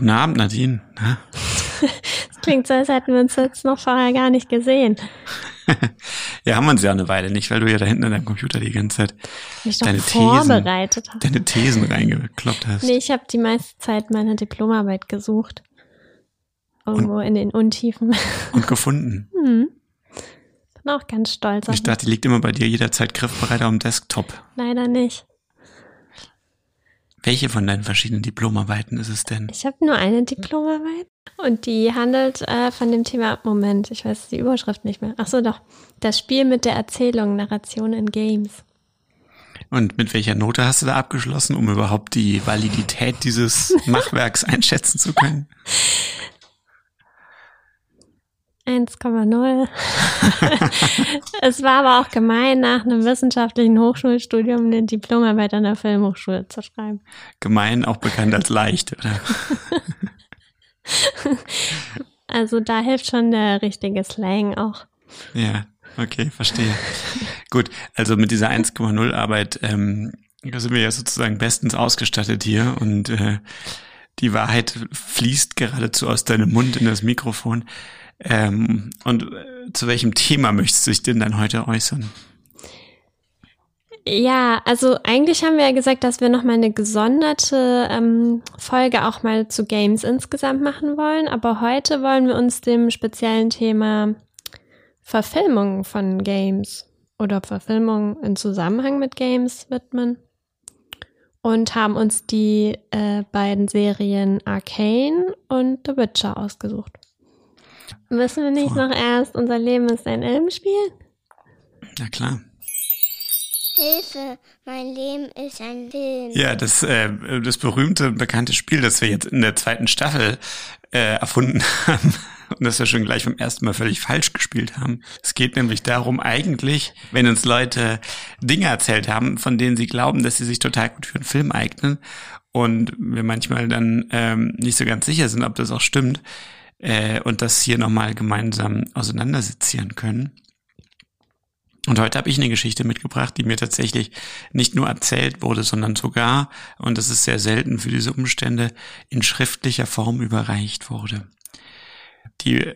Guten Abend, Nadine. Na? Das klingt so, als hätten wir uns jetzt noch vorher gar nicht gesehen. ja, haben wir uns ja eine Weile nicht, weil du ja da hinten an deinem Computer die ganze Zeit deine Thesen, deine Thesen reingekloppt hast. Nee, ich habe die meiste Zeit meine Diplomarbeit gesucht. Irgendwo in den Untiefen. Und gefunden. Hm. Bin auch ganz stolz auf Ich dachte, die liegt immer bei dir jederzeit griffbereit am Desktop. Leider nicht. Welche von deinen verschiedenen Diplomarbeiten ist es denn? Ich habe nur eine Diplomarbeit und die handelt äh, von dem Thema, Moment, ich weiß die Überschrift nicht mehr. Ach so, doch. Das Spiel mit der Erzählung, Narration in Games. Und mit welcher Note hast du da abgeschlossen, um überhaupt die Validität dieses Machwerks einschätzen zu können? 1,0. es war aber auch gemein, nach einem wissenschaftlichen Hochschulstudium eine Diplomarbeit an der Filmhochschule zu schreiben. Gemein, auch bekannt als leicht, oder? Also da hilft schon der richtige Slang auch. Ja, okay, verstehe. Gut, also mit dieser 1,0 Arbeit ähm, sind wir ja sozusagen bestens ausgestattet hier und äh, die Wahrheit fließt geradezu aus deinem Mund in das Mikrofon. Ähm, und äh, zu welchem Thema möchtest du dich denn dann heute äußern? Ja, also eigentlich haben wir ja gesagt, dass wir nochmal eine gesonderte ähm, Folge auch mal zu Games insgesamt machen wollen. Aber heute wollen wir uns dem speziellen Thema Verfilmung von Games oder Verfilmung in Zusammenhang mit Games widmen. Und haben uns die äh, beiden Serien Arcane und The Witcher ausgesucht. Müssen wir nicht Vor- noch erst Unser Leben ist ein Elbenspiel? Na klar. Hilfe, mein Leben ist ein Film. Ja, das, äh, das berühmte und bekannte Spiel, das wir jetzt in der zweiten Staffel äh, erfunden haben und das wir schon gleich vom ersten Mal völlig falsch gespielt haben. Es geht nämlich darum, eigentlich, wenn uns Leute Dinge erzählt haben, von denen sie glauben, dass sie sich total gut für einen Film eignen und wir manchmal dann ähm, nicht so ganz sicher sind, ob das auch stimmt äh, und das hier nochmal gemeinsam auseinandersezieren können. Und heute habe ich eine Geschichte mitgebracht, die mir tatsächlich nicht nur erzählt wurde, sondern sogar, und das ist sehr selten für diese Umstände, in schriftlicher Form überreicht wurde. Die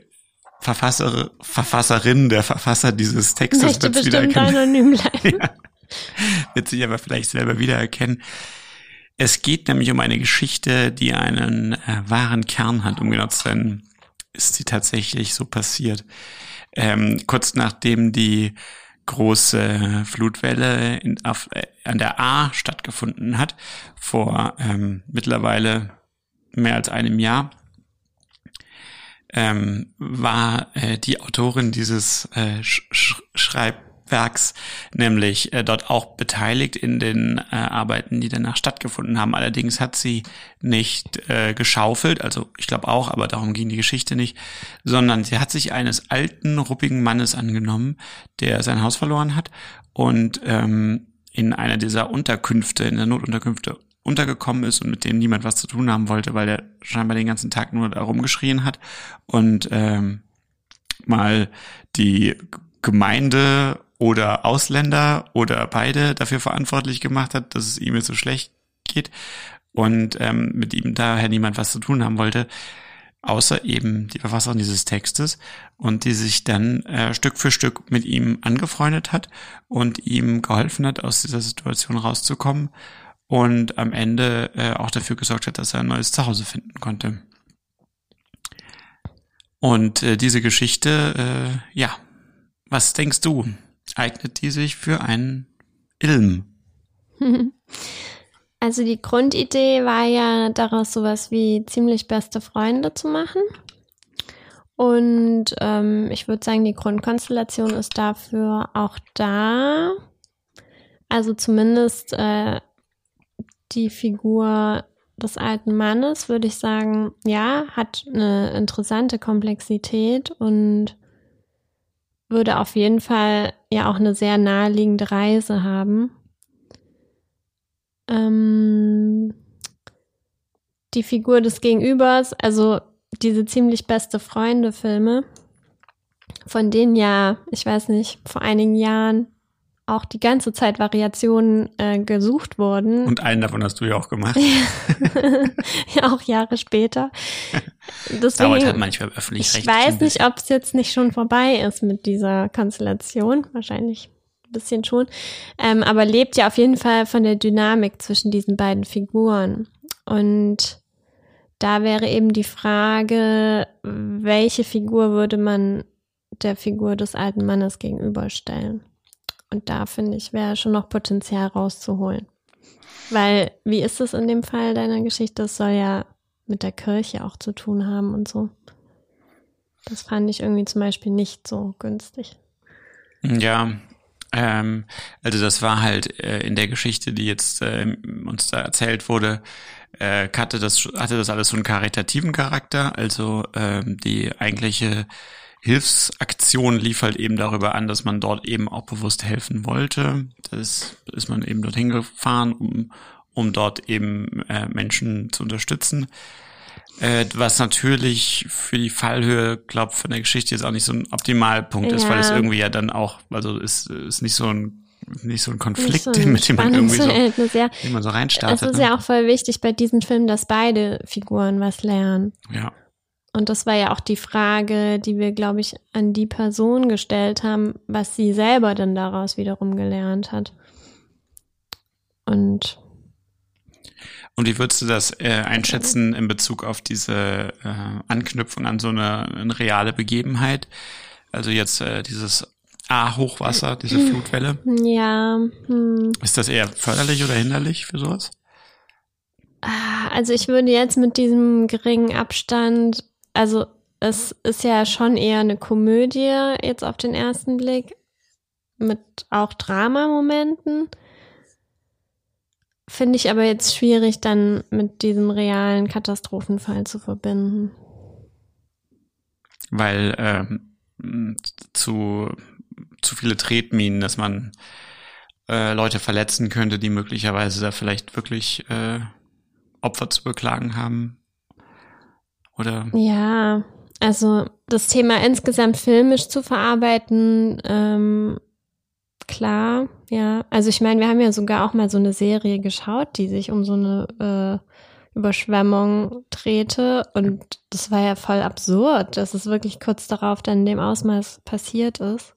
Verfasser, Verfasserin, der Verfasser dieses Textes Möchte wird's bestimmt anonym bleiben. Ja. Wird sich aber vielleicht selber wiedererkennen. Es geht nämlich um eine Geschichte, die einen äh, wahren Kern hat, um genau zu sein, ist sie tatsächlich so passiert. Ähm, kurz nachdem die große Flutwelle in, auf, äh, an der A stattgefunden hat, vor ähm, mittlerweile mehr als einem Jahr, ähm, war äh, die Autorin dieses äh, Sch Sch Schreibwerks nämlich äh, dort auch beteiligt in den äh, Arbeiten, die danach stattgefunden haben. Allerdings hat sie nicht äh, geschaufelt, also ich glaube auch, aber darum ging die Geschichte nicht, sondern sie hat sich eines alten, ruppigen Mannes angenommen, der sein Haus verloren hat und ähm, in einer dieser Unterkünfte, in der Notunterkünfte untergekommen ist und mit dem niemand was zu tun haben wollte, weil er scheinbar den ganzen Tag nur da rumgeschrien hat und ähm, mal die Gemeinde oder Ausländer oder beide dafür verantwortlich gemacht hat, dass es ihm jetzt so schlecht geht und ähm, mit ihm daher niemand was zu tun haben wollte, außer eben die Verfasserin dieses Textes und die sich dann äh, Stück für Stück mit ihm angefreundet hat und ihm geholfen hat, aus dieser Situation rauszukommen und am Ende äh, auch dafür gesorgt hat, dass er ein neues Zuhause finden konnte. Und äh, diese Geschichte, äh, ja, was denkst du? Eignet die sich für einen Ilm? Also die Grundidee war ja daraus sowas wie ziemlich beste Freunde zu machen. Und ähm, ich würde sagen, die Grundkonstellation ist dafür auch da. Also zumindest äh, die Figur des alten Mannes, würde ich sagen, ja, hat eine interessante Komplexität und würde auf jeden Fall ja auch eine sehr naheliegende Reise haben. Ähm, die Figur des Gegenübers, also diese ziemlich beste Freunde-Filme, von denen ja, ich weiß nicht, vor einigen Jahren auch die ganze Zeit Variationen äh, gesucht wurden. Und einen davon hast du ja auch gemacht. ja, auch Jahre später. Deswegen, Dauert halt manchmal öffentlich Ich weiß nicht, ob es jetzt nicht schon vorbei ist mit dieser Konstellation. Wahrscheinlich ein bisschen schon. Ähm, aber lebt ja auf jeden Fall von der Dynamik zwischen diesen beiden Figuren. Und da wäre eben die Frage, welche Figur würde man der Figur des alten Mannes gegenüberstellen? Und da finde ich, wäre schon noch Potenzial rauszuholen. Weil, wie ist es in dem Fall deiner Geschichte? Das soll ja mit der Kirche auch zu tun haben und so. Das fand ich irgendwie zum Beispiel nicht so günstig. Ja, ähm, also das war halt äh, in der Geschichte, die jetzt äh, uns da erzählt wurde, äh, hatte das hatte das alles so einen karitativen Charakter. Also ähm, die eigentliche Hilfsaktion lief halt eben darüber an, dass man dort eben auch bewusst helfen wollte. Das ist man eben dorthin gefahren, um, um dort eben äh, Menschen zu unterstützen. Äh, was natürlich für die Fallhöhe, glaube von der Geschichte jetzt auch nicht so ein Optimalpunkt ja. ist, weil es irgendwie ja dann auch, also ist, ist nicht so ein nicht so ein Konflikt, so ein mit dem man irgendwie so, ja. den man so reinstartet. Es ist ne? ja auch voll wichtig bei diesen Filmen, dass beide Figuren was lernen. Ja. Und das war ja auch die Frage, die wir, glaube ich, an die Person gestellt haben, was sie selber dann daraus wiederum gelernt hat. Und und wie würdest du das äh, einschätzen in Bezug auf diese äh, Anknüpfung an so eine, eine reale Begebenheit? Also jetzt äh, dieses A-Hochwasser, diese Flutwelle. Ja. Hm. Ist das eher förderlich oder hinderlich für sowas? Ah, also ich würde jetzt mit diesem geringen Abstand also es ist ja schon eher eine Komödie jetzt auf den ersten Blick mit auch Dramamomenten. Finde ich aber jetzt schwierig, dann mit diesem realen Katastrophenfall zu verbinden. Weil ähm, zu, zu viele Tretminen, dass man äh, Leute verletzen könnte, die möglicherweise da vielleicht wirklich äh, Opfer zu beklagen haben. Oder? Ja, also das Thema insgesamt filmisch zu verarbeiten, ähm, klar, ja. Also ich meine, wir haben ja sogar auch mal so eine Serie geschaut, die sich um so eine äh, Überschwemmung drehte und das war ja voll absurd, dass es wirklich kurz darauf dann in dem Ausmaß passiert ist.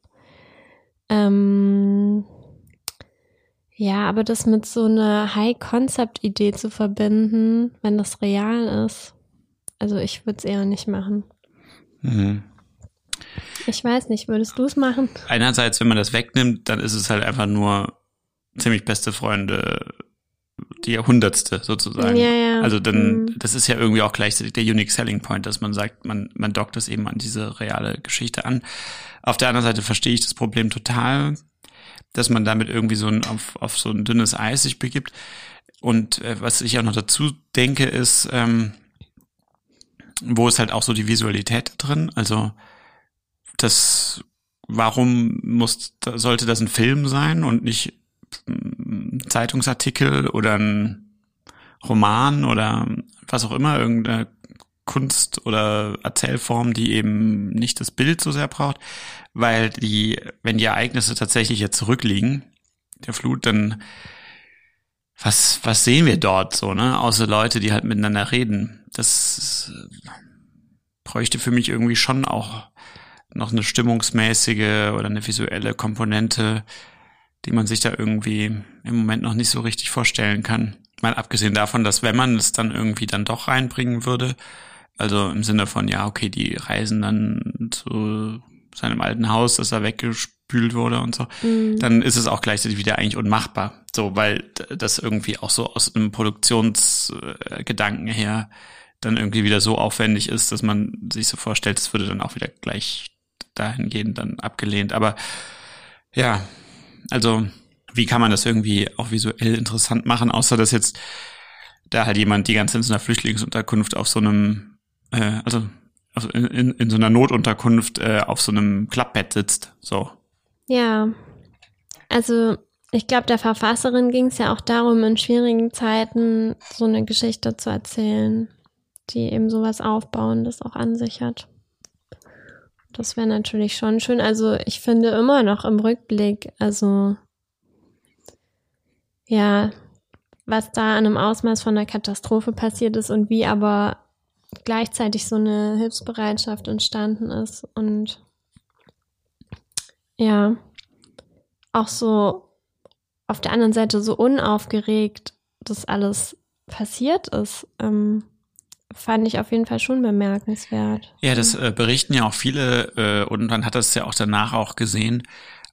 Ähm, ja, aber das mit so einer High-Concept-Idee zu verbinden, wenn das real ist, also ich würde es eher nicht machen. Mhm. Ich weiß nicht, würdest du es machen? Einerseits, wenn man das wegnimmt, dann ist es halt einfach nur ziemlich beste Freunde, die Jahrhundertste sozusagen. Ja, ja. Also dann, mhm. das ist ja irgendwie auch gleichzeitig der Unique Selling Point, dass man sagt, man, man dockt das eben an diese reale Geschichte an. Auf der anderen Seite verstehe ich das Problem total, dass man damit irgendwie so ein, auf, auf so ein dünnes Eis sich begibt. Und äh, was ich auch noch dazu denke, ist, ähm, wo ist halt auch so die Visualität drin. Also das, warum muss, sollte das ein Film sein und nicht ein Zeitungsartikel oder ein Roman oder was auch immer, irgendeine Kunst oder Erzählform, die eben nicht das Bild so sehr braucht, weil die, wenn die Ereignisse tatsächlich jetzt zurückliegen, der Flut, dann was, was sehen wir dort so, ne? Außer Leute, die halt miteinander reden. Das bräuchte für mich irgendwie schon auch noch eine stimmungsmäßige oder eine visuelle Komponente, die man sich da irgendwie im Moment noch nicht so richtig vorstellen kann. Mal abgesehen davon, dass wenn man es dann irgendwie dann doch reinbringen würde, also im Sinne von, ja, okay, die reisen dann zu seinem alten Haus, dass er weggespült wurde und so, mhm. dann ist es auch gleichzeitig wieder eigentlich unmachbar. So, weil das irgendwie auch so aus einem Produktionsgedanken her dann irgendwie wieder so aufwendig ist, dass man sich so vorstellt, es würde dann auch wieder gleich dahingehend dann abgelehnt. Aber ja, also wie kann man das irgendwie auch visuell interessant machen, außer dass jetzt da halt jemand die ganze Zeit in so einer Flüchtlingsunterkunft auf so einem, äh, also in, in, in so einer Notunterkunft äh, auf so einem Klappbett sitzt. So. Ja. Also ich glaube, der Verfasserin ging es ja auch darum, in schwierigen Zeiten so eine Geschichte zu erzählen, die eben sowas Aufbauendes auch an sich hat. Das wäre natürlich schon schön. Also ich finde immer noch im Rückblick, also ja, was da an einem Ausmaß von einer Katastrophe passiert ist und wie aber gleichzeitig so eine Hilfsbereitschaft entstanden ist und ja, auch so auf der anderen Seite so unaufgeregt das alles passiert ist, ähm, fand ich auf jeden Fall schon bemerkenswert. Ja, das äh, berichten ja auch viele äh, und man hat das ja auch danach auch gesehen.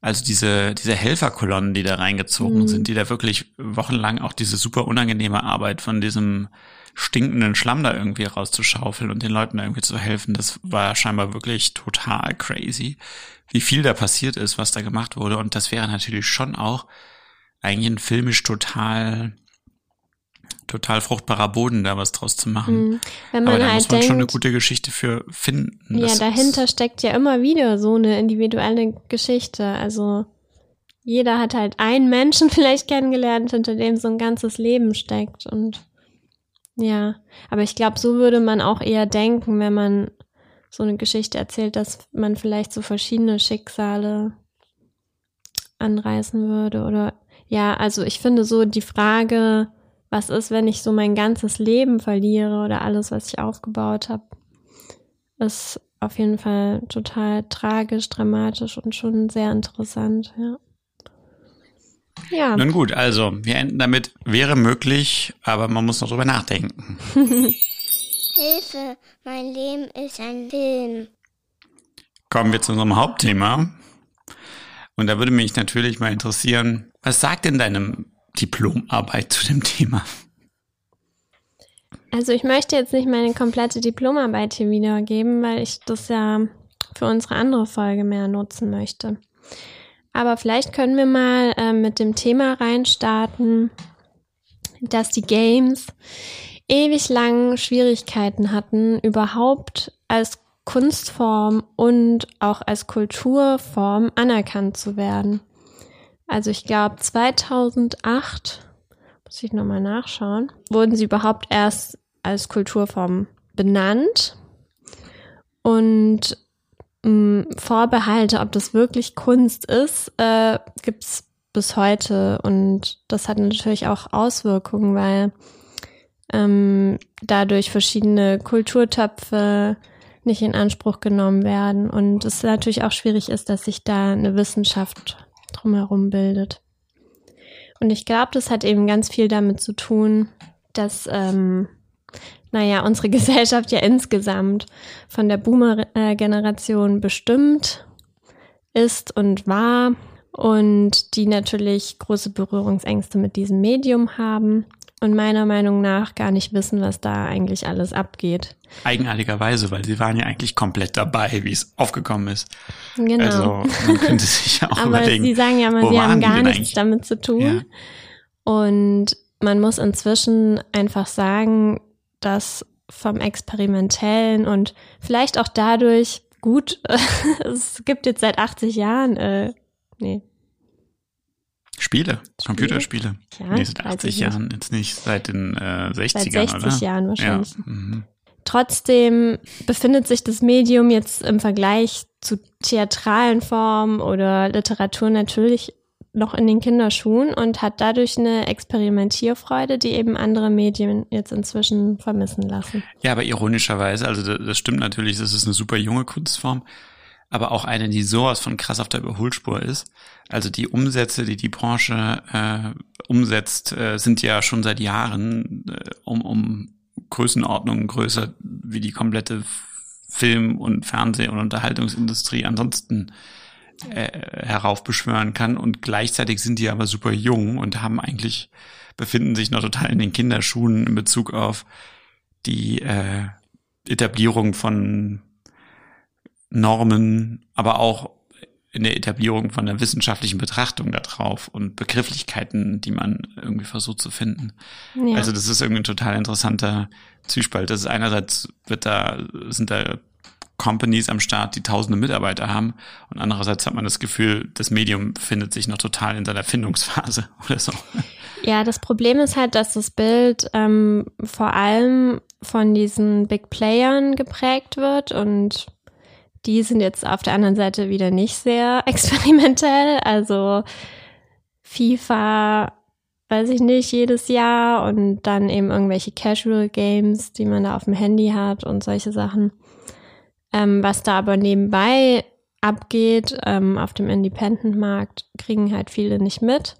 Also diese, diese Helferkolonnen, die da reingezogen mhm. sind, die da wirklich wochenlang auch diese super unangenehme Arbeit von diesem stinkenden Schlamm da irgendwie rauszuschaufeln und den Leuten da irgendwie zu helfen, das war scheinbar wirklich total crazy, wie viel da passiert ist, was da gemacht wurde. Und das wäre natürlich schon auch eigentlich ein filmisch total total fruchtbarer Boden, da was draus zu machen. Mhm. Wenn man Aber da halt muss man denkt, schon eine gute Geschichte für finden. ja, dahinter steckt ja immer wieder so eine individuelle Geschichte. Also jeder hat halt einen Menschen vielleicht kennengelernt, hinter dem so ein ganzes Leben steckt. Und ja, aber ich glaube, so würde man auch eher denken, wenn man so eine Geschichte erzählt, dass man vielleicht so verschiedene Schicksale anreißen würde. Oder ja, also ich finde so die Frage, was ist, wenn ich so mein ganzes Leben verliere oder alles, was ich aufgebaut habe, ist auf jeden Fall total tragisch, dramatisch und schon sehr interessant, ja. Ja, Nun gut, also wir enden damit, wäre möglich, aber man muss noch drüber nachdenken. Hilfe, mein Leben ist ein Film. Kommen wir zu unserem Hauptthema. Und da würde mich natürlich mal interessieren, was sagt denn deine Diplomarbeit zu dem Thema? also ich möchte jetzt nicht meine komplette Diplomarbeit hier wiedergeben, weil ich das ja für unsere andere Folge mehr nutzen möchte. Aber vielleicht können wir mal ähm, mit dem Thema reinstarten, dass die Games ewig lang Schwierigkeiten hatten, überhaupt als Kunstform und auch als Kulturform anerkannt zu werden. Also ich glaube 2008, muss ich nochmal nachschauen, wurden sie überhaupt erst als Kulturform benannt. Und mh, Vorbehalte, ob das wirklich Kunst ist, äh, gibt's bis heute. Und das hat natürlich auch Auswirkungen, weil ähm, dadurch verschiedene Kulturtöpfe nicht in Anspruch genommen werden. Und es natürlich auch schwierig ist, dass sich da eine Wissenschaft drumherum bildet. Und ich glaube, das hat eben ganz viel damit zu tun, dass, ähm, naja, unsere Gesellschaft ja insgesamt von der Boomer-Generation bestimmt ist und war und die natürlich große Berührungsängste mit diesem Medium haben und meiner Meinung nach gar nicht wissen, was da eigentlich alles abgeht. Eigenartigerweise, weil sie waren ja eigentlich komplett dabei, wie es aufgekommen ist. Genau. Also man könnte sich ja auch Aber überlegen. sie sagen ja wo sie haben gar nichts eigentlich? damit zu tun. Ja. Und man muss inzwischen einfach sagen, dass vom Experimentellen und vielleicht auch dadurch, gut, es gibt jetzt seit 80 Jahren, äh, nee, Spiele, Computerspiele. Ja, nee, seit weiß 80 ich nicht. Jahren, jetzt nicht seit den äh, 60ern, seit 60 oder? Jahren wahrscheinlich. Ja. Mhm. Trotzdem befindet sich das Medium jetzt im Vergleich zu theatralen Formen oder Literatur natürlich noch in den Kinderschuhen und hat dadurch eine Experimentierfreude, die eben andere Medien jetzt inzwischen vermissen lassen. Ja, aber ironischerweise, also das, das stimmt natürlich, das ist eine super junge Kunstform, aber auch eine, die sowas von krass auf der Überholspur ist. Also die Umsätze, die die Branche äh, umsetzt, äh, sind ja schon seit Jahren äh, um, um Größenordnungen größer wie die komplette Film- und Fernseh- und Unterhaltungsindustrie ansonsten äh, heraufbeschwören kann. Und gleichzeitig sind die aber super jung und haben eigentlich, befinden sich noch total in den Kinderschuhen in Bezug auf die äh, Etablierung von Normen, aber auch in der Etablierung von der wissenschaftlichen Betrachtung darauf und Begrifflichkeiten, die man irgendwie versucht zu finden. Ja. Also das ist irgendwie ein total interessanter Zwiespalt. Das ist einerseits wird da, sind da Companies am Start, die tausende Mitarbeiter haben und andererseits hat man das Gefühl, das Medium befindet sich noch total in seiner Findungsphase oder so. Ja, das Problem ist halt, dass das Bild ähm, vor allem von diesen Big Playern geprägt wird und die sind jetzt auf der anderen Seite wieder nicht sehr experimentell. Also FIFA, weiß ich nicht, jedes Jahr und dann eben irgendwelche Casual Games, die man da auf dem Handy hat und solche Sachen. Ähm, was da aber nebenbei abgeht ähm, auf dem Independent-Markt, kriegen halt viele nicht mit.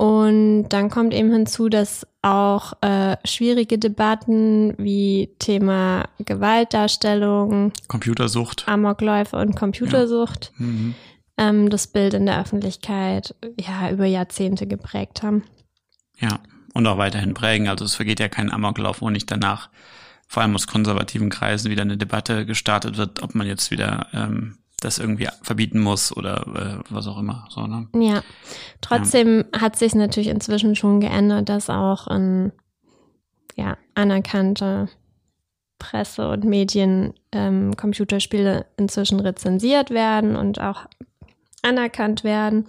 Und dann kommt eben hinzu, dass auch äh, schwierige Debatten wie Thema Gewaltdarstellung, Computersucht, Amokläufe und Computersucht ja. mhm. ähm, das Bild in der Öffentlichkeit ja über Jahrzehnte geprägt haben. Ja, und auch weiterhin prägen. Also es vergeht ja kein Amoklauf, wo nicht danach vor allem aus konservativen Kreisen wieder eine Debatte gestartet wird, ob man jetzt wieder ähm, das irgendwie verbieten muss oder äh, was auch immer. So, ne? Ja, trotzdem ja. hat sich natürlich inzwischen schon geändert, dass auch in, ja, anerkannte Presse und Medien ähm, Computerspiele inzwischen rezensiert werden und auch anerkannt werden.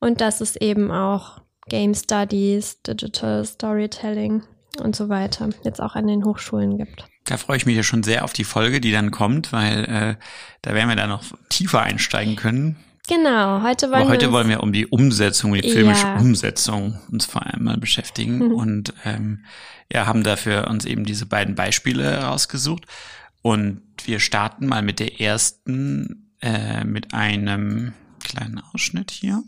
Und dass es eben auch Game Studies, Digital Storytelling und so weiter jetzt auch an den Hochschulen gibt. Da freue ich mich ja schon sehr auf die Folge, die dann kommt, weil äh, da werden wir da noch tiefer einsteigen können. Genau, heute wollen Aber heute wir wollen wir um die Umsetzung, die filmische ja. Umsetzung uns vor allem mal beschäftigen und ähm, ja, haben dafür uns eben diese beiden Beispiele rausgesucht. Und wir starten mal mit der ersten, äh, mit einem kleinen Ausschnitt hier.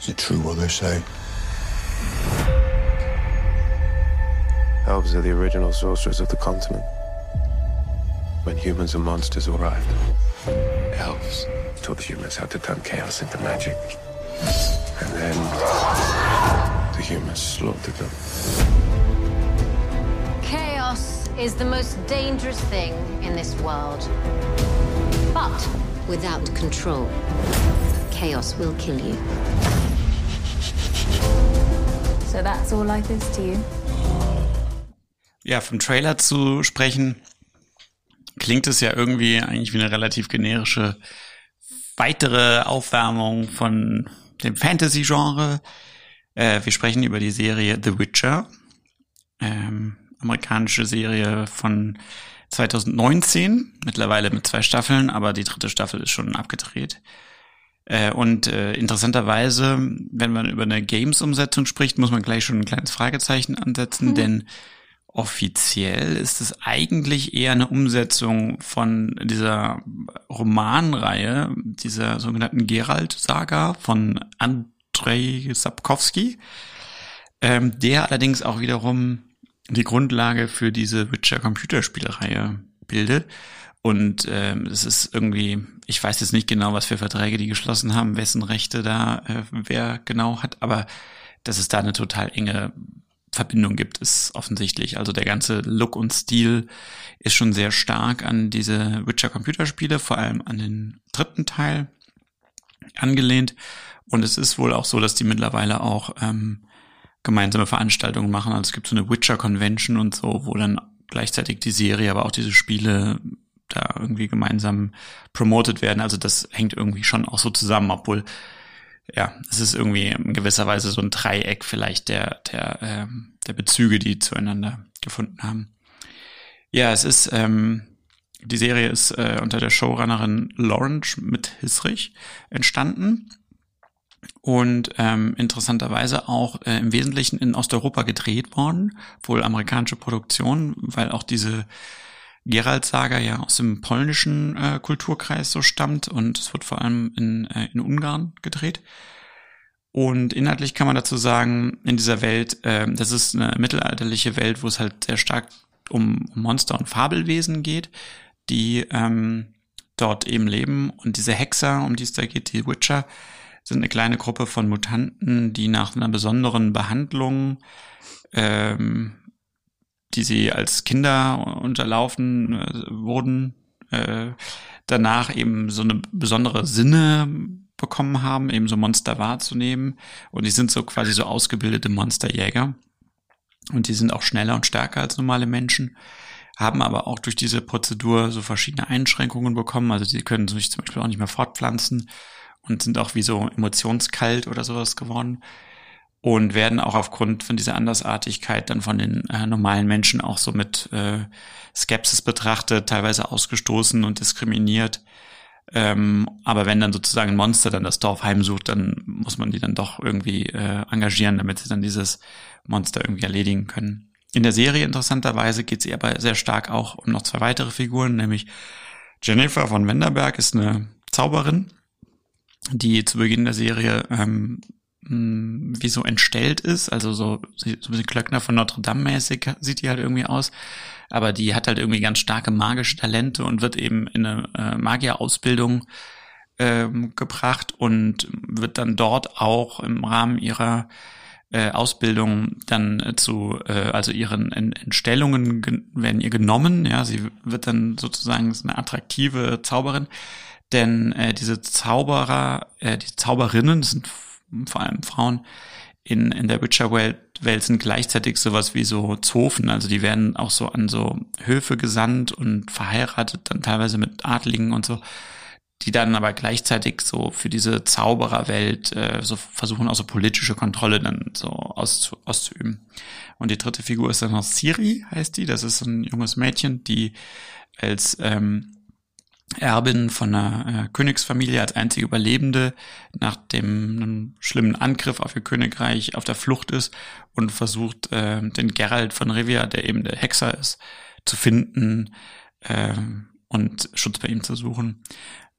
Is it true what they say? Elves are the original sorcerers of the continent. When humans and monsters arrived, elves taught the humans how to turn chaos into magic. And then the humans slaughtered them. Chaos is the most dangerous thing in this world. But without control, chaos will kill you. So that's all life is to you? ja, vom Trailer zu sprechen, klingt es ja irgendwie eigentlich wie eine relativ generische weitere Aufwärmung von dem Fantasy-Genre. Äh, wir sprechen über die Serie The Witcher, ähm, amerikanische Serie von 2019, mittlerweile mit zwei Staffeln, aber die dritte Staffel ist schon abgedreht. Äh, und äh, interessanterweise, wenn man über eine Games-Umsetzung spricht, muss man gleich schon ein kleines Fragezeichen ansetzen, mhm. denn offiziell ist es eigentlich eher eine Umsetzung von dieser Romanreihe, dieser sogenannten Geralt-Saga von Andrei Sapkowski, ähm, der allerdings auch wiederum die Grundlage für diese Witcher-Computerspielreihe bildet. Und ähm, es ist irgendwie, ich weiß jetzt nicht genau, was für Verträge die geschlossen haben, wessen Rechte da äh, wer genau hat, aber dass es da eine total enge Verbindung gibt, ist offensichtlich. Also der ganze Look und Stil ist schon sehr stark an diese Witcher Computerspiele, vor allem an den dritten Teil angelehnt. Und es ist wohl auch so, dass die mittlerweile auch ähm, gemeinsame Veranstaltungen machen. Also es gibt so eine Witcher Convention und so, wo dann gleichzeitig die Serie, aber auch diese Spiele da irgendwie gemeinsam promoted werden. Also das hängt irgendwie schon auch so zusammen, obwohl ja, es ist irgendwie in gewisser Weise so ein Dreieck vielleicht der, der, ähm, der Bezüge, die zueinander gefunden haben. Ja, es ist, ähm, die Serie ist äh, unter der Showrunnerin Lawrence mit Hisrich entstanden und ähm, interessanterweise auch äh, im Wesentlichen in Osteuropa gedreht worden, wohl amerikanische Produktion, weil auch diese Gerald-Saga ja aus dem polnischen äh, Kulturkreis so stammt und es wird vor allem in, äh, in Ungarn gedreht. Und inhaltlich kann man dazu sagen, in dieser Welt, äh, das ist eine mittelalterliche Welt, wo es halt sehr stark um Monster und Fabelwesen geht, die ähm, dort eben leben. Und diese Hexer, um die es da geht, die Witcher, sind eine kleine Gruppe von Mutanten, die nach einer besonderen Behandlung ähm, die sie als Kinder unterlaufen äh, wurden, äh, danach eben so eine besondere Sinne bekommen haben, eben so Monster wahrzunehmen. Und die sind so quasi so ausgebildete Monsterjäger. Und die sind auch schneller und stärker als normale Menschen, haben aber auch durch diese Prozedur so verschiedene Einschränkungen bekommen. Also die können sich zum Beispiel auch nicht mehr fortpflanzen und sind auch wie so emotionskalt oder sowas geworden und werden auch aufgrund von dieser Andersartigkeit dann von den äh, normalen Menschen auch so mit äh, Skepsis betrachtet, teilweise ausgestoßen und diskriminiert. Ähm, aber wenn dann sozusagen ein Monster dann das Dorf heimsucht, dann muss man die dann doch irgendwie äh, engagieren, damit sie dann dieses Monster irgendwie erledigen können. In der Serie interessanterweise geht es aber sehr stark auch um noch zwei weitere Figuren, nämlich Jennifer von Wenderberg ist eine Zauberin, die zu Beginn der Serie ähm, wie so entstellt ist, also so, so ein bisschen Klöckner von Notre Dame mäßig sieht die halt irgendwie aus, aber die hat halt irgendwie ganz starke magische Talente und wird eben in eine äh, Magierausbildung ähm, gebracht und wird dann dort auch im Rahmen ihrer äh, Ausbildung dann zu, äh, also ihren Entstellungen werden ihr genommen, ja, sie wird dann sozusagen eine attraktive Zauberin, denn äh, diese Zauberer, äh, die Zauberinnen sind vor allem Frauen in, in der Witcher-Welt Welt sind gleichzeitig sowas wie so Zofen, also die werden auch so an so Höfe gesandt und verheiratet, dann teilweise mit Adligen und so, die dann aber gleichzeitig so für diese Zaubererwelt äh, so versuchen auch so politische Kontrolle dann so auszu auszuüben. Und die dritte Figur ist dann noch Siri, heißt die, das ist ein junges Mädchen, die als ähm, Erbin von einer äh, Königsfamilie als einzige Überlebende nach dem schlimmen Angriff auf ihr Königreich auf der Flucht ist und versucht, äh, den Geralt von Rivia, der eben der Hexer ist, zu finden äh, und Schutz bei ihm zu suchen.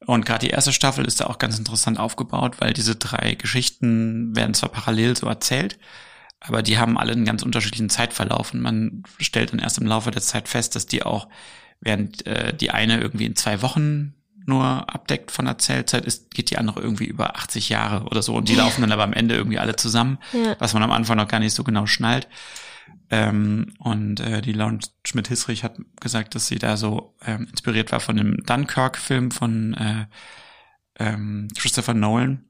Und gerade die erste Staffel ist da auch ganz interessant aufgebaut, weil diese drei Geschichten werden zwar parallel so erzählt, aber die haben alle einen ganz unterschiedlichen Zeitverlauf und man stellt dann erst im Laufe der Zeit fest, dass die auch während äh, die eine irgendwie in zwei Wochen nur abdeckt von der Zellzeit ist, geht die andere irgendwie über 80 Jahre oder so und die laufen dann aber am Ende irgendwie alle zusammen, ja. was man am Anfang noch gar nicht so genau schnallt. Ähm, und äh, die Lauren Schmidt-Hissrich hat gesagt, dass sie da so ähm, inspiriert war von dem Dunkirk-Film von äh, ähm, Christopher Nolan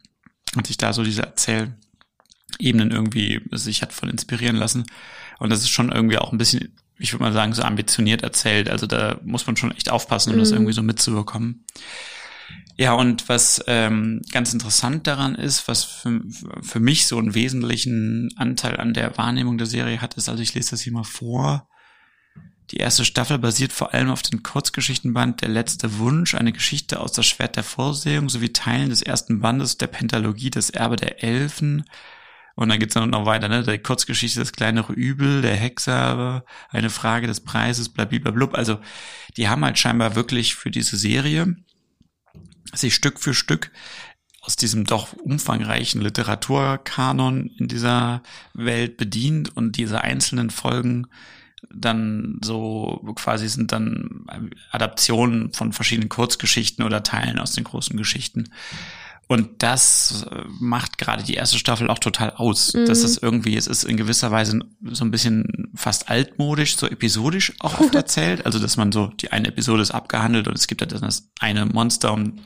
und sich da so diese Erzählebenen irgendwie sich hat voll inspirieren lassen. Und das ist schon irgendwie auch ein bisschen ich würde mal sagen, so ambitioniert erzählt. Also da muss man schon echt aufpassen, um mhm. das irgendwie so mitzubekommen. Ja, und was ähm, ganz interessant daran ist, was für, für mich so einen wesentlichen Anteil an der Wahrnehmung der Serie hat, ist, also ich lese das hier mal vor. Die erste Staffel basiert vor allem auf den Kurzgeschichtenband Der letzte Wunsch, eine Geschichte aus das Schwert der Vorsehung sowie Teilen des ersten Bandes der Pentalogie Das Erbe der Elfen und dann geht's noch weiter, ne? Die Kurzgeschichte, das kleinere Übel, der Hexer, eine Frage des Preises, blablablub. Also, die haben halt scheinbar wirklich für diese Serie sich Stück für Stück aus diesem doch umfangreichen Literaturkanon in dieser Welt bedient und diese einzelnen Folgen dann so quasi sind dann Adaptionen von verschiedenen Kurzgeschichten oder Teilen aus den großen Geschichten. Und das äh, macht gerade die erste Staffel auch total aus. Mhm. Das ist irgendwie, es ist in gewisser Weise so ein bisschen fast altmodisch, so episodisch auch oft erzählt. Also, dass man so, die eine Episode ist abgehandelt und es gibt halt dann das eine Monster, um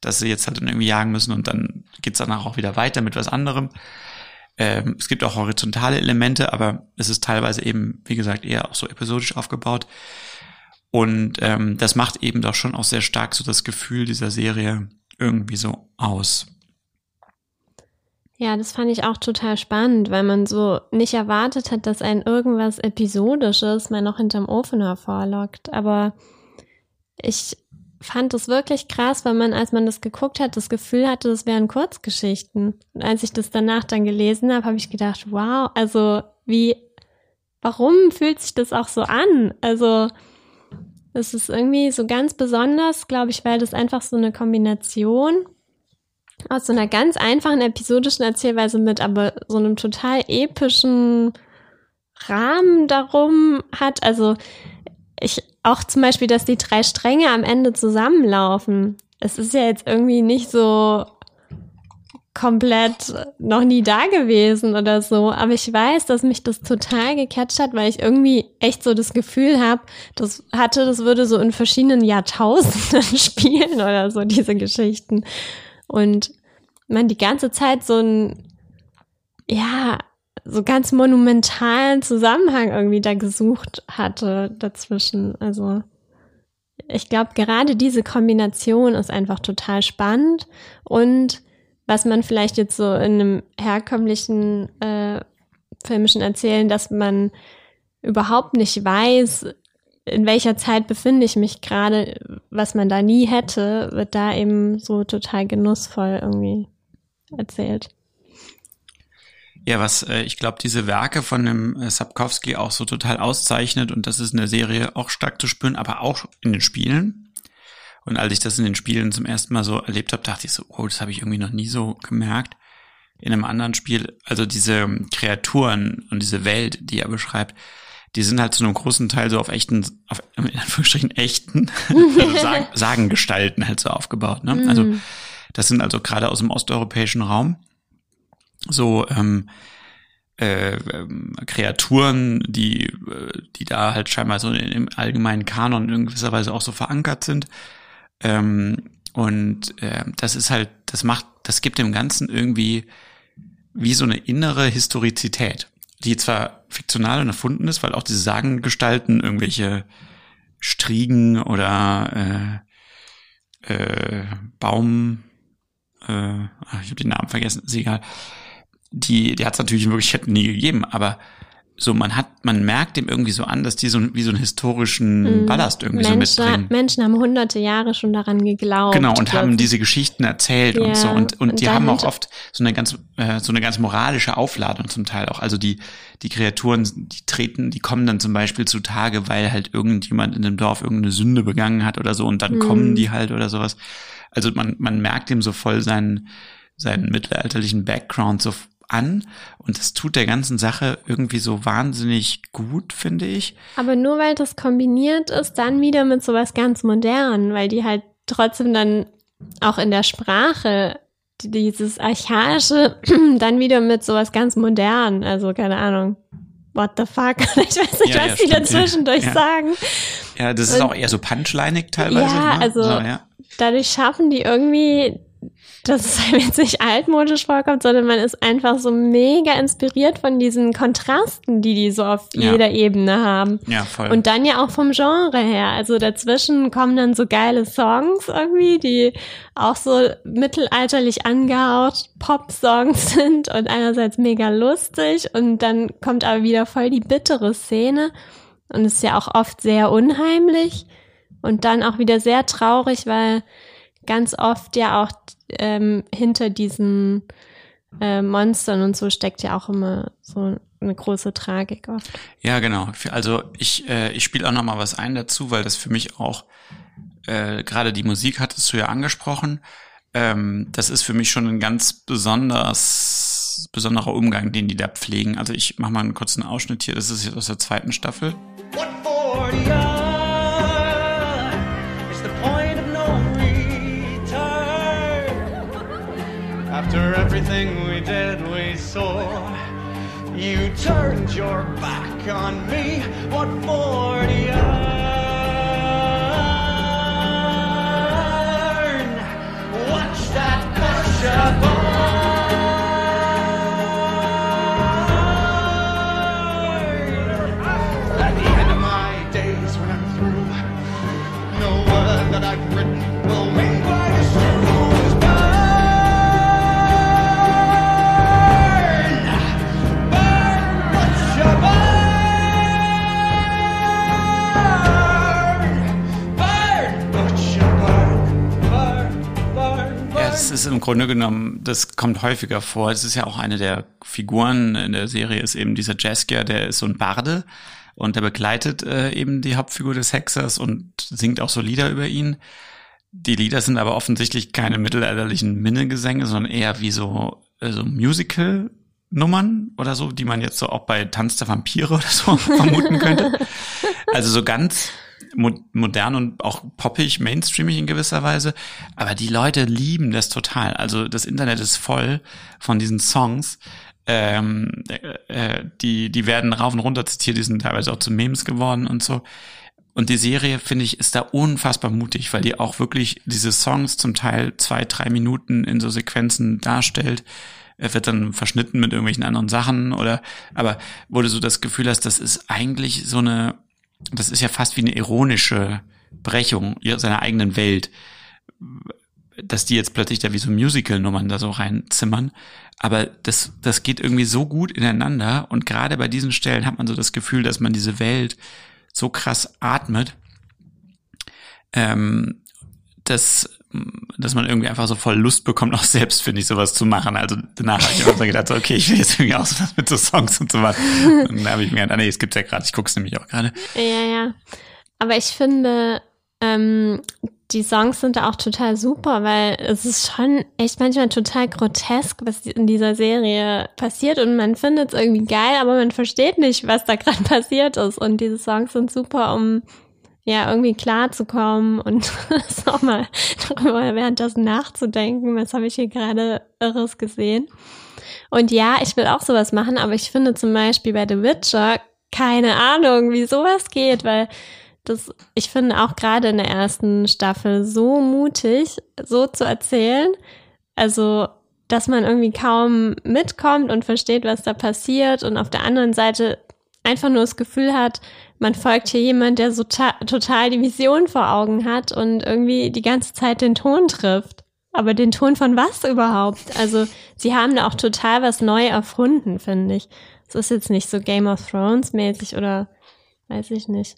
das sie jetzt halt irgendwie jagen müssen und dann geht's danach auch wieder weiter mit was anderem. Ähm, es gibt auch horizontale Elemente, aber es ist teilweise eben, wie gesagt, eher auch so episodisch aufgebaut. Und ähm, das macht eben doch schon auch sehr stark so das Gefühl dieser Serie, irgendwie so aus. Ja, das fand ich auch total spannend, weil man so nicht erwartet hat, dass ein irgendwas Episodisches mal noch hinterm Ofen hervorlockt. Aber ich fand es wirklich krass, weil man, als man das geguckt hat, das Gefühl hatte, das wären Kurzgeschichten. Und als ich das danach dann gelesen habe, habe ich gedacht, wow, also wie, warum fühlt sich das auch so an? Also es ist irgendwie so ganz besonders, glaube ich, weil das einfach so eine Kombination aus so einer ganz einfachen episodischen Erzählweise mit aber so einem total epischen Rahmen darum hat. Also ich auch zum Beispiel, dass die drei Stränge am Ende zusammenlaufen. Es ist ja jetzt irgendwie nicht so komplett noch nie da gewesen oder so. Aber ich weiß, dass mich das total gecatcht hat, weil ich irgendwie echt so das Gefühl habe, das hatte, das würde so in verschiedenen Jahrtausenden spielen oder so, diese Geschichten. Und man die ganze Zeit so ein, ja, so ganz monumentalen Zusammenhang irgendwie da gesucht hatte dazwischen. Also ich glaube, gerade diese Kombination ist einfach total spannend und was man vielleicht jetzt so in einem herkömmlichen äh, filmischen Erzählen, dass man überhaupt nicht weiß, in welcher Zeit befinde ich mich gerade, was man da nie hätte, wird da eben so total genussvoll irgendwie erzählt. Ja, was äh, ich glaube, diese Werke von dem äh, Sapkowski auch so total auszeichnet und das ist in der Serie auch stark zu spüren, aber auch in den Spielen. Und als ich das in den Spielen zum ersten Mal so erlebt habe, dachte ich so, oh, das habe ich irgendwie noch nie so gemerkt. In einem anderen Spiel, also diese Kreaturen und diese Welt, die er beschreibt, die sind halt zu einem großen Teil so auf echten, auf, in Anführungsstrichen echten, also Sagen, Sagengestalten halt so aufgebaut. Ne? Also Mhm. das sind also gerade aus dem osteuropäischen Raum so ähm, äh, ähm, Kreaturen, die, äh, die da halt scheinbar so im allgemeinen Kanon in gewisser Weise auch so verankert sind. Ähm, und äh, das ist halt, das macht, das gibt dem Ganzen irgendwie wie so eine innere Historizität, die zwar fiktional und erfunden ist, weil auch diese Sagengestalten irgendwelche Striegen oder äh, äh, Baum, äh, ach, ich habe den Namen vergessen, ist egal. Die, die hat es natürlich in Wirklichkeit nie gegeben, aber so man hat, man merkt dem irgendwie so an, dass die so wie so einen historischen Mhm. Ballast irgendwie Menschen, so mitbringen. Menschen haben hunderte Jahre schon daran geglaubt. Genau, und haben diese Geschichten erzählt und Ja, so. Und, und und die haben auch oft so eine ganz, äh, so eine ganz moralische Aufladung zum Teil auch. Also die, die Kreaturen, die treten, die kommen dann zum Beispiel zutage, weil halt irgendjemand in dem Dorf irgendeine Sünde begangen hat oder so und dann Mhm. kommen die halt oder sowas. Also man, man merkt ihm so voll seinen, seinen mittelalterlichen Background so an und das tut der ganzen Sache irgendwie so wahnsinnig gut, finde ich. Aber nur weil das kombiniert ist, dann wieder mit sowas ganz modern, weil die halt trotzdem dann auch in der Sprache die- dieses archaische dann wieder mit sowas ganz modern, also keine Ahnung. What the fuck? Ich weiß nicht, Ja, was ja, die da zwischendurch Ja. sagen. Ja, das ist Und- auch eher so punchlinig teilweise. Ja, ne? also- so, ja. Dadurch schaffen die irgendwie, dass es halt jetzt nicht altmodisch vorkommt, sondern man ist einfach so mega inspiriert von diesen Kontrasten, die die so auf Ja. jeder Ebene haben. ja, voll. Und dann ja auch vom Genre her. Also dazwischen kommen dann so geile Songs irgendwie, die auch so mittelalterlich angehaut Pop-Songs sind und einerseits mega lustig und dann kommt aber wieder voll die bittere Szene und ist ja auch oft sehr unheimlich und dann auch wieder sehr traurig, weil ganz oft ja auch ähm, hinter diesen äh, Monstern und so steckt ja auch immer so eine große Tragik oft. Ja, genau. Also ich, äh, ich spiele auch noch mal was ein dazu, weil das für mich auch äh, gerade die Musik hattest du ja angesprochen. Ähm, das ist für mich schon ein ganz besonders besonderer Umgang, den die da pflegen. Also ich mache mal einen kurzen Ausschnitt hier. Das ist jetzt aus der zweiten Staffel. What for the After everything we did, we saw. You turned your back on me. What for the iron? Watch that push ist im Grunde genommen, das kommt häufiger vor. Es ist ja auch eine der Figuren in der Serie, ist eben dieser Jaskier, der ist so ein Barde und der begleitet äh, eben die Hauptfigur des Hexers und singt auch so Lieder über ihn. Die Lieder sind aber offensichtlich keine mittelalterlichen Minnegesänge, sondern eher wie so, äh, so Musical-Nummern oder so, die man jetzt so auch bei Tanz der Vampire oder so vermuten könnte. Also so ganz mo modern und auch poppig, mainstreamig in gewisser Weise. Aber die Leute lieben das total. Also das Internet ist voll von diesen Songs. Ähm, äh, äh, die, die werden rauf und runter zitiert, die sind teilweise auch zu Memes geworden und so. Und die Serie, finde ich, ist da unfassbar mutig, weil die auch wirklich diese Songs zum Teil zwei, drei Minuten in so Sequenzen darstellt. Er wird dann verschnitten mit irgendwelchen anderen Sachen oder, aber wo du so das Gefühl hast, das ist eigentlich so eine, das ist ja fast wie eine ironische Brechung seiner eigenen Welt, dass die jetzt plötzlich da wie so Musical-Nummern da so reinzimmern. Aber das, das geht irgendwie so gut ineinander und gerade bei diesen Stellen hat man so das Gefühl, dass man diese Welt so krass atmet. Ähm, dass, dass man irgendwie einfach so voll Lust bekommt, auch selbst, finde ich, sowas zu machen. Also danach habe ich immer so gedacht, so, okay, ich will jetzt irgendwie auch sowas mit so Songs und so was. Und dann habe ich mir gedacht, nee, es gibt's ja gerade, ich gucke es nämlich auch gerade. Ja, ja. Aber ich finde, ähm, die Songs sind da auch total super, weil es ist schon echt manchmal total grotesk, was in dieser Serie passiert und man findet es irgendwie geil, aber man versteht nicht, was da gerade passiert ist. Und diese Songs sind super, um ja irgendwie klarzukommen und auch mal darüber währenddessen nachzudenken, was habe ich hier gerade Irres gesehen. Und ja, ich will auch sowas machen, aber ich finde zum Beispiel bei The Witcher keine Ahnung, wie sowas geht, weil das, ich finde auch gerade in der ersten Staffel so mutig, so zu erzählen. Also, dass man irgendwie kaum mitkommt und versteht, was da passiert und auf der anderen Seite einfach nur das Gefühl hat, man folgt hier jemand, der so total die Vision vor Augen hat und irgendwie die ganze Zeit den Ton trifft. Aber den Ton von was überhaupt? Also, sie haben da auch total was neu erfunden, finde ich. Es ist jetzt nicht so Game of Thrones mäßig oder weiß ich nicht.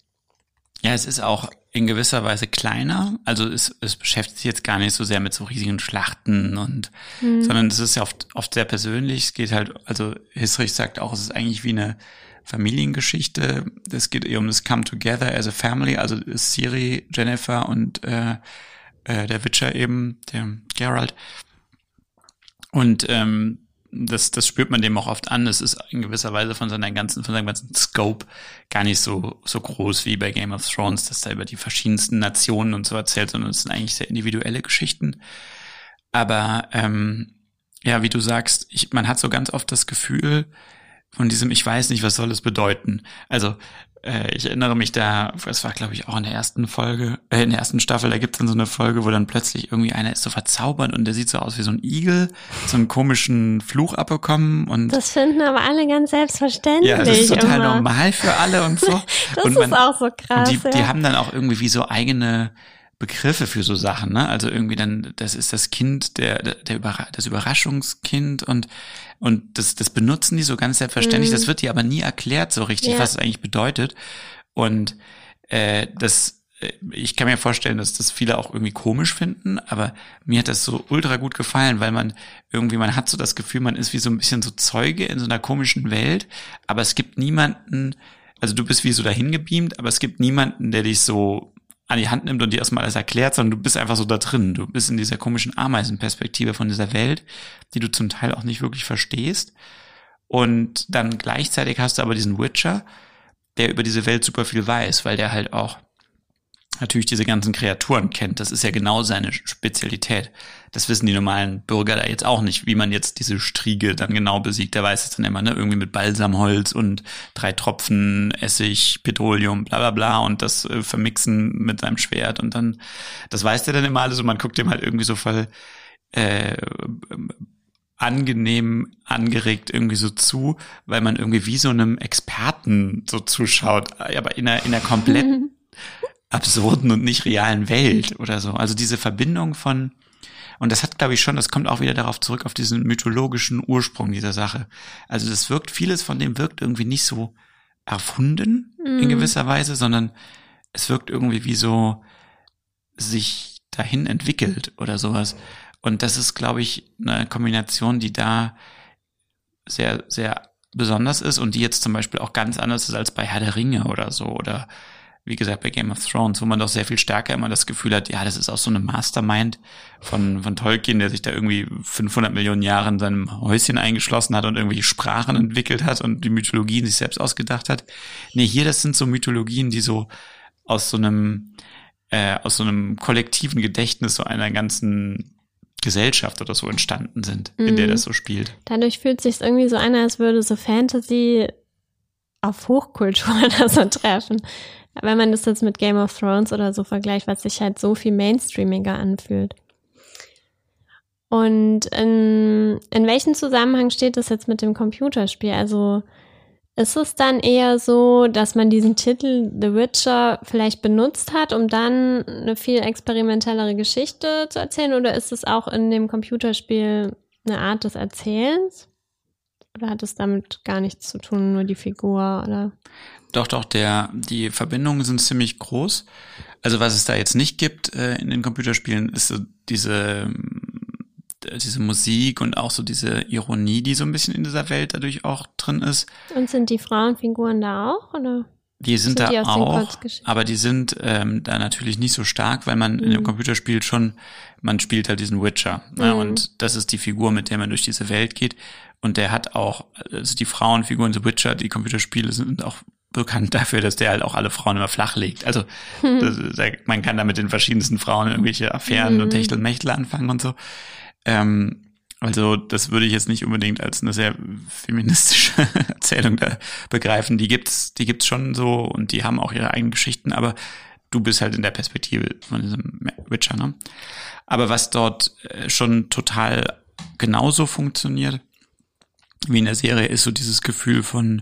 Ja, es ist auch in gewisser Weise kleiner. Also es, es beschäftigt sich jetzt gar nicht so sehr mit so riesigen Schlachten und, mhm. sondern es ist ja oft, oft sehr persönlich. Es geht halt, also Hisrich sagt auch, es ist eigentlich wie eine Familiengeschichte. Es geht eher um das Come Together as a Family. Also Siri, Jennifer und äh, äh, der Witcher eben, der Geralt. Und ähm, das, das spürt man dem auch oft an. Es ist in gewisser Weise von seiner ganzen, von seinem ganzen Scope gar nicht so, so groß wie bei Game of Thrones, dass da über die verschiedensten Nationen und so erzählt, sondern es sind eigentlich sehr individuelle Geschichten. Aber ähm, ja, wie du sagst, ich, man hat so ganz oft das Gefühl von diesem, ich weiß nicht, was soll es bedeuten. Also äh, ich erinnere mich da, es war glaube ich auch in der ersten Folge, äh, in der ersten Staffel, da gibt es dann so eine Folge, wo dann plötzlich irgendwie einer ist so verzaubert und der sieht so aus wie so ein Igel, so einen komischen Fluch abbekommen und das finden aber alle ganz selbstverständlich. Ja, das ist total immer. normal für alle und so. das und man, ist auch so krass. Und die, ja. die haben dann auch irgendwie wie so eigene Begriffe für so Sachen, ne? Also irgendwie dann, das ist das Kind, der, der Überra das Überraschungskind und und das, das benutzen die so ganz selbstverständlich. Mhm. Das wird dir aber nie erklärt so richtig, ja. was es eigentlich bedeutet. Und äh, das, äh, ich kann mir vorstellen, dass das viele auch irgendwie komisch finden, aber mir hat das so ultra gut gefallen, weil man irgendwie, man hat so das Gefühl, man ist wie so ein bisschen so Zeuge in so einer komischen Welt, aber es gibt niemanden, also du bist wie so dahin gebeamt, aber es gibt niemanden, der dich so an die Hand nimmt und dir erstmal alles erklärt, sondern du bist einfach so da drin. Du bist in dieser komischen Ameisenperspektive von dieser Welt, die du zum Teil auch nicht wirklich verstehst. Und dann gleichzeitig hast du aber diesen Witcher, der über diese Welt super viel weiß, weil der halt auch natürlich diese ganzen Kreaturen kennt. Das ist ja genau seine Spezialität. Das wissen die normalen Bürger da jetzt auch nicht, wie man jetzt diese Striege dann genau besiegt. Der weiß es dann immer, ne? Irgendwie mit Balsamholz und drei Tropfen Essig, Petroleum, bla bla bla und das äh, vermixen mit seinem Schwert und dann, das weiß der dann immer alles und man guckt dem halt irgendwie so voll äh, angenehm angeregt irgendwie so zu, weil man irgendwie wie so einem Experten so zuschaut, aber in einer, in einer komplett absurden und nicht realen Welt oder so. Also diese Verbindung von, und das hat, glaube ich, schon, das kommt auch wieder darauf zurück, auf diesen mythologischen Ursprung dieser Sache. Also das wirkt, vieles von dem wirkt irgendwie nicht so erfunden mm. in mhm. gewisser Weise, sondern es wirkt irgendwie wie so sich dahin entwickelt oder sowas. Und das ist, glaube ich, eine Kombination, die da sehr, sehr besonders ist und die jetzt zum Beispiel auch ganz anders ist als bei Herr der Ringe oder so oder wie gesagt, bei Game of Thrones, wo man doch sehr viel stärker immer das Gefühl hat, ja, das ist auch so eine Mastermind von, von Tolkien, der sich da irgendwie 500 Millionen Jahre in seinem Häuschen eingeschlossen hat und irgendwelche Sprachen entwickelt hat und die Mythologien sich selbst ausgedacht hat. Nee, hier, das sind so Mythologien, die so aus so einem, äh, aus so einem kollektiven Gedächtnis so einer ganzen Gesellschaft oder so entstanden sind, in der mhm. das so spielt. Dadurch fühlt sich irgendwie so an, als würde so Fantasy auf Hochkultur oder so treffen wenn man das jetzt mit Game of Thrones oder so vergleicht, was sich halt so viel mainstreamiger anfühlt. Und in, in welchem Zusammenhang steht das jetzt mit dem Computerspiel? Also ist es dann eher so, dass man diesen Titel The Witcher vielleicht benutzt hat, um dann eine viel experimentellere Geschichte zu erzählen? Oder ist es auch in dem Computerspiel eine Art des Erzählens? Oder hat es damit gar nichts zu tun, nur die Figur? Oder? Doch, doch, der, die Verbindungen sind ziemlich groß. Also was es da jetzt nicht gibt äh, in den Computerspielen, ist so diese, äh, diese Musik und auch so diese Ironie, die so ein bisschen in dieser Welt dadurch auch drin ist. Und sind die Frauenfiguren da auch, oder? Die sind, Sind da die auch, aber die sind ähm, da natürlich nicht so stark, weil man in Mhm. dem Computerspiel schon, man spielt halt diesen Witcher. Ne? Mhm. Und das ist die Figur, mit der man durch diese Welt geht. Und der hat auch, also die Frauenfiguren, The Witcher, die Computerspiele sind auch bekannt dafür, dass der halt auch alle Frauen immer flach legt. Also das, da- man kann da mit den verschiedensten Frauen irgendwelche Affären Mhm. und Techtelmechtel anfangen und so. Ähm, also das würde ich jetzt nicht unbedingt als eine sehr feministische Erzählung da begreifen. Die gibt's, die gibt's schon so und die haben auch ihre eigenen Geschichten, aber du bist halt in der Perspektive von diesem Witcher, ne? Aber was dort äh, schon total genauso funktioniert wie in der Serie, ist so dieses Gefühl von,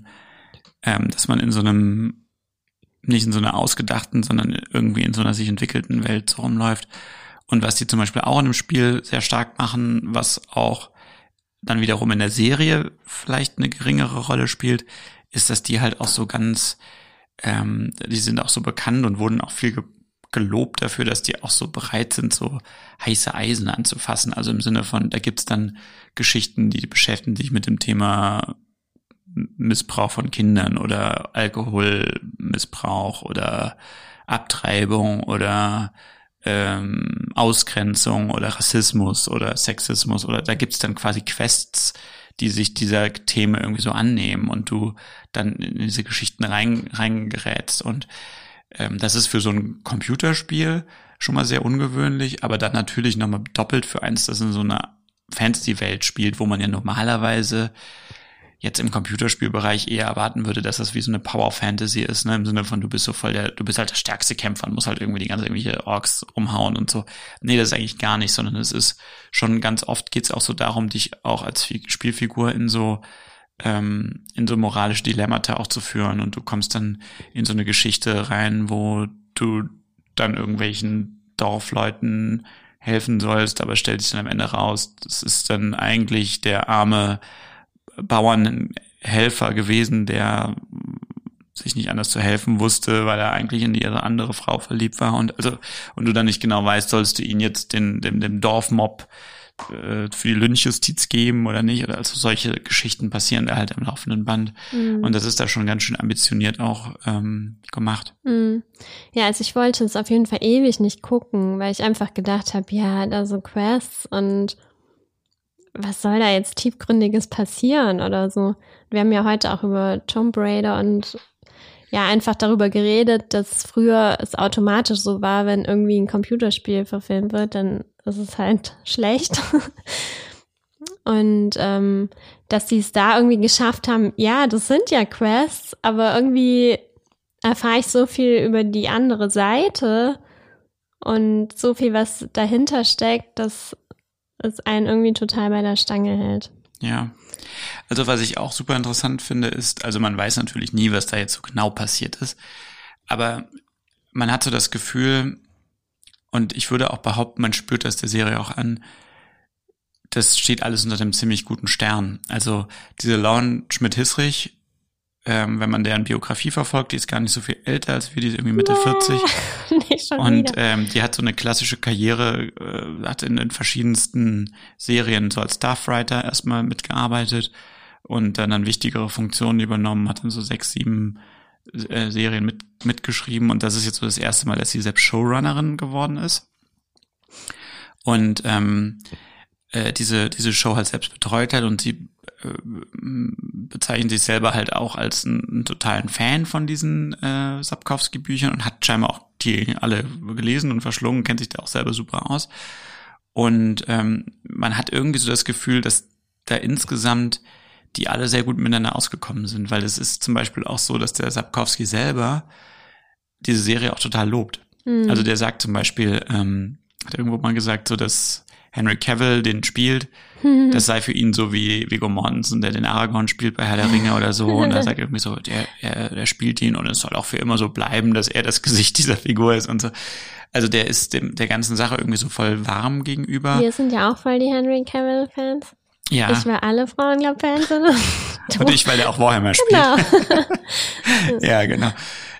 ähm, dass man in so einem nicht in so einer ausgedachten, sondern irgendwie in so einer sich entwickelten Welt so rumläuft. Und was die zum Beispiel auch in dem Spiel sehr stark machen, was auch dann wiederum in der Serie vielleicht eine geringere Rolle spielt, ist, dass die halt auch so ganz, ähm, die sind auch so bekannt und wurden auch viel ge gelobt dafür, dass die auch so bereit sind, so heiße Eisen anzufassen. Also im Sinne von, da gibt's dann Geschichten, die beschäftigen sich mit dem Thema Missbrauch von Kindern oder Alkoholmissbrauch oder Abtreibung oder ähm, Ausgrenzung oder Rassismus oder Sexismus oder da gibt's dann quasi Quests, die sich dieser Themen irgendwie so annehmen und du dann in diese Geschichten rein, reingerätst. Und ähm, das ist für so ein Computerspiel schon mal sehr ungewöhnlich, aber dann natürlich nochmal doppelt für eins, das in so einer Fantasy-Welt spielt, wo man ja normalerweise jetzt im Computerspielbereich eher erwarten würde, dass das wie so eine Power Fantasy ist, ne, im Sinne von du bist so voll der, du bist halt der stärkste Kämpfer und musst halt irgendwie die ganze irgendwelche Orks umhauen und so. Nee, das ist eigentlich gar nicht, sondern es ist schon ganz oft geht's auch so darum, dich auch als Fi- Spielfigur in so ähm, in so moralische Dilemmata auch zu führen und du kommst dann in so eine Geschichte rein, wo du dann irgendwelchen Dorfleuten helfen sollst, aber stellt sich dann am Ende raus, das ist dann eigentlich der arme Bauernhelfer gewesen, der sich nicht anders zu helfen wusste, weil er eigentlich in die andere Frau verliebt war und also und du dann nicht genau weißt, sollst du ihn jetzt den dem, dem Dorfmob äh, für die Lynchjustiz geben oder nicht oder also solche Geschichten passieren da halt im laufenden Band Mhm. und das ist da schon ganz schön ambitioniert auch ähm, gemacht. Mhm. Ja, also ich wollte es auf jeden Fall ewig nicht gucken, weil ich einfach gedacht habe, ja, da so Quests und was soll da jetzt tiefgründiges passieren oder so. Wir haben ja heute auch über Tomb Raider und ja, einfach darüber geredet, dass früher es automatisch so war, wenn irgendwie ein Computerspiel verfilmt wird, dann ist es halt schlecht. Und ähm, dass sie es da irgendwie geschafft haben, ja, das sind ja Quests, aber irgendwie erfahre ich so viel über die andere Seite und so viel, was dahinter steckt, dass es einen irgendwie total bei der Stange hält. Ja. Also was ich auch super interessant finde, ist, also man weiß natürlich nie, was da jetzt so genau passiert ist, aber man hat so das Gefühl, und ich würde auch behaupten, man spürt das der Serie auch an, das steht alles unter einem ziemlich guten Stern. Also diese Lauren Schmidt-Hissrich, ähm, wenn man deren Biografie verfolgt, die ist gar nicht so viel älter als wir, die ist irgendwie Mitte 40. nicht schon Und wieder. ähm, die hat so eine klassische Karriere, äh, hat in den verschiedensten Serien so als Staffwriter erstmal mitgearbeitet und dann dann wichtigere Funktionen übernommen, hat dann so sechs, sieben äh, Serien mit, mitgeschrieben und das ist jetzt so das erste Mal, dass sie selbst Showrunnerin geworden ist. Und ähm, äh, diese, diese Show halt selbst betreut hat und sie bezeichnet sich selber halt auch als einen, einen totalen Fan von diesen äh, Sapkowski-Büchern und hat scheinbar auch die alle gelesen und verschlungen, kennt sich da auch selber super aus. Und ähm, man hat irgendwie so das Gefühl, dass da insgesamt die alle sehr gut miteinander ausgekommen sind, weil es ist zum Beispiel auch so, dass der Sapkowski selber diese Serie auch total lobt. Hm. Also der sagt zum Beispiel, ähm, hat irgendwo mal gesagt, so dass Henry Cavill den spielt, das sei für ihn so wie Viggo Mortensen, der den Aragorn spielt bei Herr der Ringe oder so. Und er sagt irgendwie so, der, er, der spielt ihn und es soll auch für immer so bleiben, dass er das Gesicht dieser Figur ist und so. Also der ist dem, der ganzen Sache irgendwie so voll warm gegenüber. Wir sind ja auch voll die Henry Cavill-Fans. Ja. Ich, weil alle Frauen, glaube Fans sind. Und ich, weil der auch Warhammer spielt. Genau. ja, genau.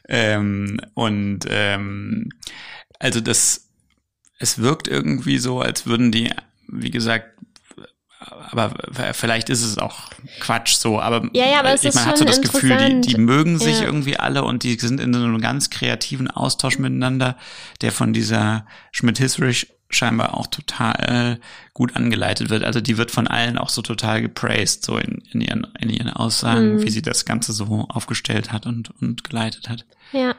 Ähm, und ähm, also das, es wirkt irgendwie so, als würden die, wie gesagt, aber vielleicht ist es auch Quatsch so, aber, Ja, ja, aber ist man hat so das Gefühl, die, die mögen sich Ja. irgendwie alle und die sind in so einem ganz kreativen Austausch miteinander, der von dieser Schmidt-Hisrich scheinbar auch total gut angeleitet wird. Also die wird von allen auch so total gepraised, so in, in, ihren, in ihren Aussagen, Mhm. wie sie das Ganze so aufgestellt hat und, und geleitet hat. Ja.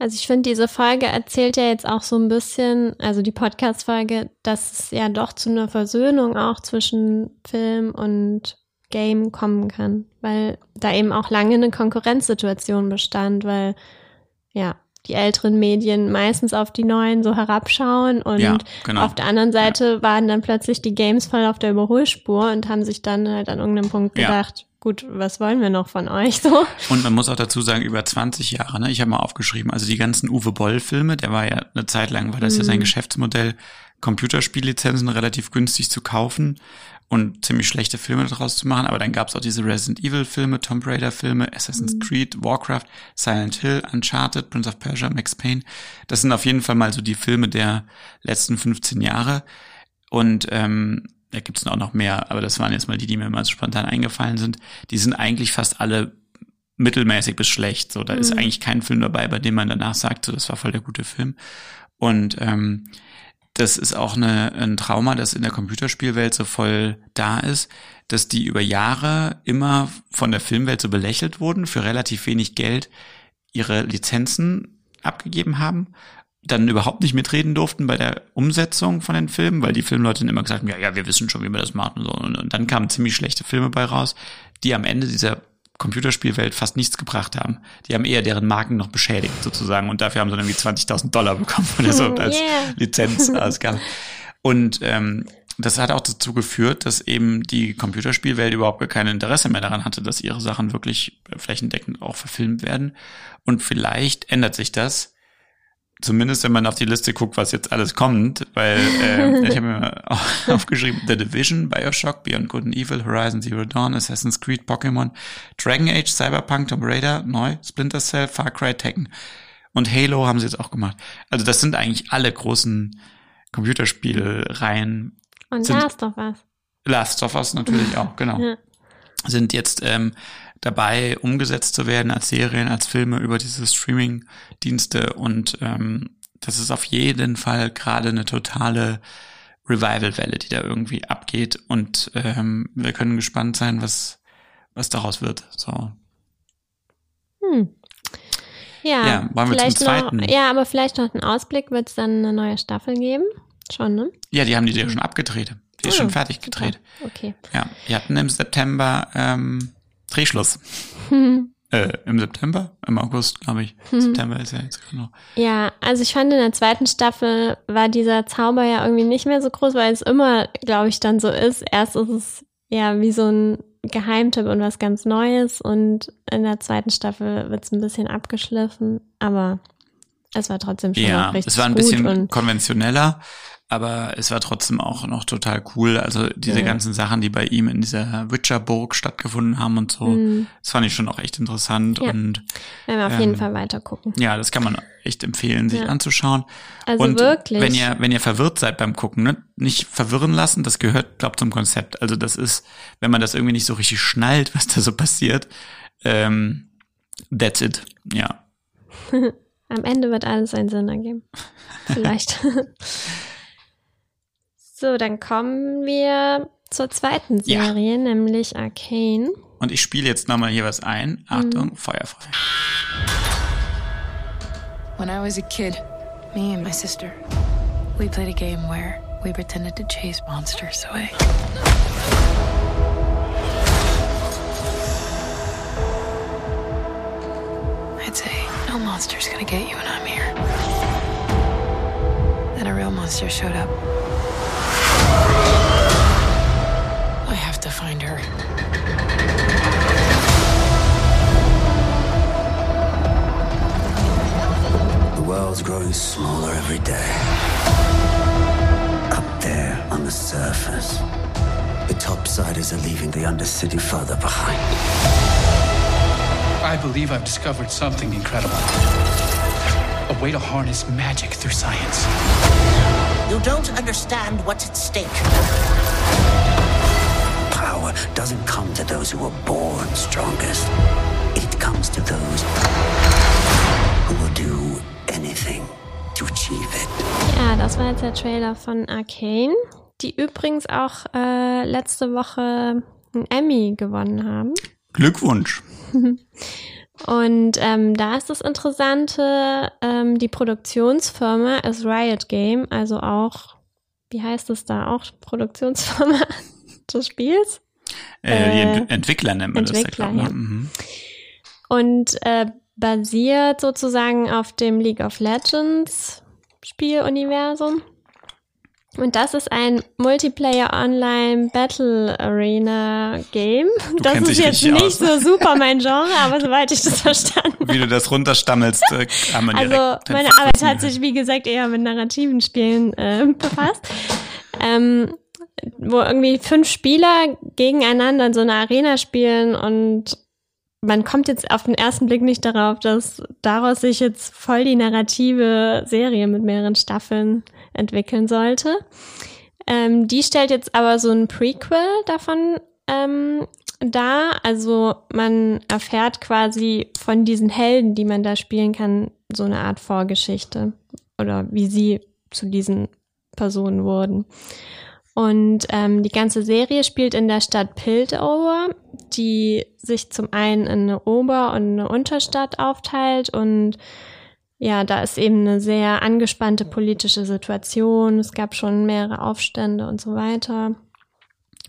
Also ich finde, diese Folge erzählt ja jetzt auch so ein bisschen, also die Podcast-Folge, dass es ja doch zu einer Versöhnung auch zwischen Film und Game kommen kann, weil da eben auch lange eine Konkurrenzsituation bestand, weil ja, die älteren Medien meistens auf die neuen so herabschauen und Ja, genau. auf der anderen Seite waren dann plötzlich die Games voll auf der Überholspur und haben sich dann halt an irgendeinem Punkt Ja. Gut, was wollen wir noch von euch so? Und man muss auch dazu sagen, über 20 Jahre, ne? Ich habe mal aufgeschrieben, also die ganzen Uwe Boll-Filme, der war ja eine Zeit lang, war das ja sein Mhm. Geschäftsmodell, Computerspiellizenzen relativ günstig zu kaufen und ziemlich schlechte Filme daraus zu machen. Aber dann gab es auch diese Resident Evil-Filme, Tomb Raider-Filme, Assassin's Mhm. Creed, Warcraft, Silent Hill, Uncharted, Prince of Persia, Max Payne. Das sind auf jeden Fall mal so die Filme der letzten 15 Jahre. Und ähm, da gibt's auch noch mehr, aber das waren jetzt mal die, die mir mal so spontan eingefallen sind. Die sind eigentlich fast alle mittelmäßig bis schlecht. So, da ist Mhm. eigentlich kein Film dabei, bei dem man danach sagt, so, das war voll der gute Film. Und ähm, das ist auch eine, ein Trauma, das in der Computerspielwelt so voll da ist, dass die über Jahre immer von der Filmwelt so belächelt wurden, für relativ wenig Geld ihre Lizenzen abgegeben haben, dann überhaupt nicht mitreden durften bei der Umsetzung von den Filmen, weil die Filmleute dann immer gesagt haben, ja, ja, wir wissen schon, wie wir das machen und so. Und, dann kamen ziemlich schlechte Filme bei raus, die am Ende dieser Computerspielwelt fast nichts gebracht haben. Die haben eher deren Marken noch beschädigt sozusagen und dafür haben sie dann irgendwie 20.000 Dollar bekommen oder so als Yeah. Lizenzausgabe. Und ähm, das hat auch dazu geführt, dass eben die Computerspielwelt überhaupt gar kein Interesse mehr daran hatte, dass ihre Sachen wirklich flächendeckend auch verfilmt werden. Und vielleicht ändert sich das. Zumindest wenn man auf die Liste guckt, was jetzt alles kommt, weil äh, ich habe mir aufgeschrieben, The Division, Bioshock, Beyond Good and Evil, Horizon Zero Dawn, Assassin's Creed, Pokémon, Dragon Age, Cyberpunk, Tomb Raider, neu, Splinter Cell, Far Cry, Tekken. Und Halo haben sie jetzt auch gemacht. Also das sind eigentlich alle großen Computerspielreihen. Und Sind- Last of Us. Last of Us natürlich auch, genau Ja. sind jetzt ähm, dabei umgesetzt zu werden als Serien, als Filme über diese Streaming-Dienste und ähm, das ist auf jeden Fall gerade eine totale Revival-Welle, die da irgendwie abgeht und ähm, wir können gespannt sein, was was daraus wird. So, Hm. Ja, Ja, wollen wir zum zweiten? noch, ja, aber vielleicht noch einen Ausblick, wird es dann eine neue Staffel geben? Schon, ne? ja, die haben die ja schon abgedreht, die ist Ah, schon fertig gedreht. Okay. Ja, wir hatten im September ähm, Drehschluss. Äh, Im September, im August, glaube ich. September ist ja jetzt noch. Ja, also ich fand in der zweiten Staffel war dieser Zauber ja irgendwie nicht mehr so groß, weil es immer, glaube ich, dann so ist. Erst ist es ja wie so ein Geheimtipp und was ganz Neues und in der zweiten Staffel wird es ein bisschen abgeschliffen, aber es war trotzdem schon Ja, richtig es war ein bisschen konventioneller, aber es war trotzdem auch noch total cool. Also diese Ja. ganzen Sachen, die bei ihm in dieser Witcherburg stattgefunden haben und so, Mhm. das fand ich schon auch echt interessant. Ja. Und werden wir auf jeden ähm, Fall weiter gucken. ja, das kann man echt empfehlen, sich Ja. anzuschauen. Also und wirklich. wenn ihr, wenn ihr verwirrt seid beim Gucken, ne, nicht verwirren lassen, das gehört, glaub, zum Konzept. Also das ist, wenn man das irgendwie nicht so richtig schnallt, was da so passiert, ähm, that's it. Ja. Am Ende wird alles einen Sinn ergeben. Vielleicht. So, dann kommen wir zur zweiten Ja. Serie, nämlich Arcane. Und ich spiele jetzt nochmal hier was ein. Achtung, Feuerfeuer. When I was a kid, me and my sister, we played a game where we pretended to chase monsters away. I'd say, no monster's gonna get you when I'm here. Then a real monster showed up. I have to find her. The world's growing smaller every day. Up there on the surface, the topsiders are leaving the Undercity further behind. I believe I've discovered something incredible. A way to harness magic through science. You don't understand what's at stake. Power doesn't come to those who are born strongest. It comes to those who will do anything to achieve it. Ja, das war jetzt der Trailer von Arcane, die übrigens auch äh, letzte Woche einen Emmy gewonnen haben. Glückwunsch. Und ähm, da ist das Interessante, ähm, die Produktionsfirma ist Riot Game, also auch, wie heißt es da, auch Produktionsfirma des Spiels? Äh, die Äh, Ent Entwickler nennt man Entwickler, das. ja, glaub, ja. ne? Mhm. Und äh, basiert sozusagen auf dem League of Legends Spieluniversum. Und das ist ein Multiplayer Online Battle Arena Game. das kennst ist jetzt nicht aus. so super mein Genre, aber soweit ich das verstanden Wie du das runterstammelst, äh, kann man Also meine Arbeit hat sich, wie gesagt, eher mit narrativen Spielen äh, befasst. Ähm, wo irgendwie fünf Spieler gegeneinander in so einer Arena spielen und man kommt jetzt auf den ersten Blick nicht darauf, dass daraus sich jetzt voll die narrative Serie mit mehreren Staffeln entwickeln sollte. Ähm, die stellt jetzt aber so ein Prequel davon ähm, dar. Also man erfährt quasi von diesen Helden, die man da spielen kann, so eine Art Vorgeschichte oder wie sie zu diesen Personen wurden. Und ähm, die ganze Serie spielt in der Stadt Piltover, die sich zum einen in eine Ober- und eine Unterstadt aufteilt. Und ja, da ist eben eine sehr angespannte politische Situation. Es gab schon mehrere Aufstände und so weiter.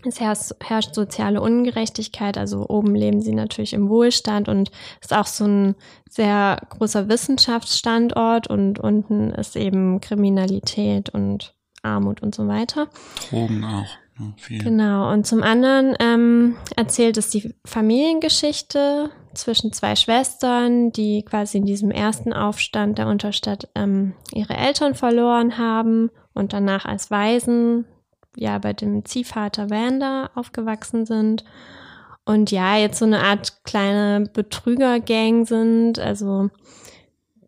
Es herrscht, soziale Ungerechtigkeit, also oben leben sie natürlich im Wohlstand und ist auch so ein sehr großer Wissenschaftsstandort und unten ist eben Kriminalität und Armut und so weiter. Drogen auch. Viel. Genau. Und zum anderen ähm, erzählt es die Familiengeschichte zwischen zwei Schwestern, die quasi in diesem ersten Aufstand der Unterstadt ähm, ihre Eltern verloren haben und danach als Waisen ja bei dem Ziehvater Vander aufgewachsen sind. Und ja, jetzt so eine Art kleine Betrügergang sind, also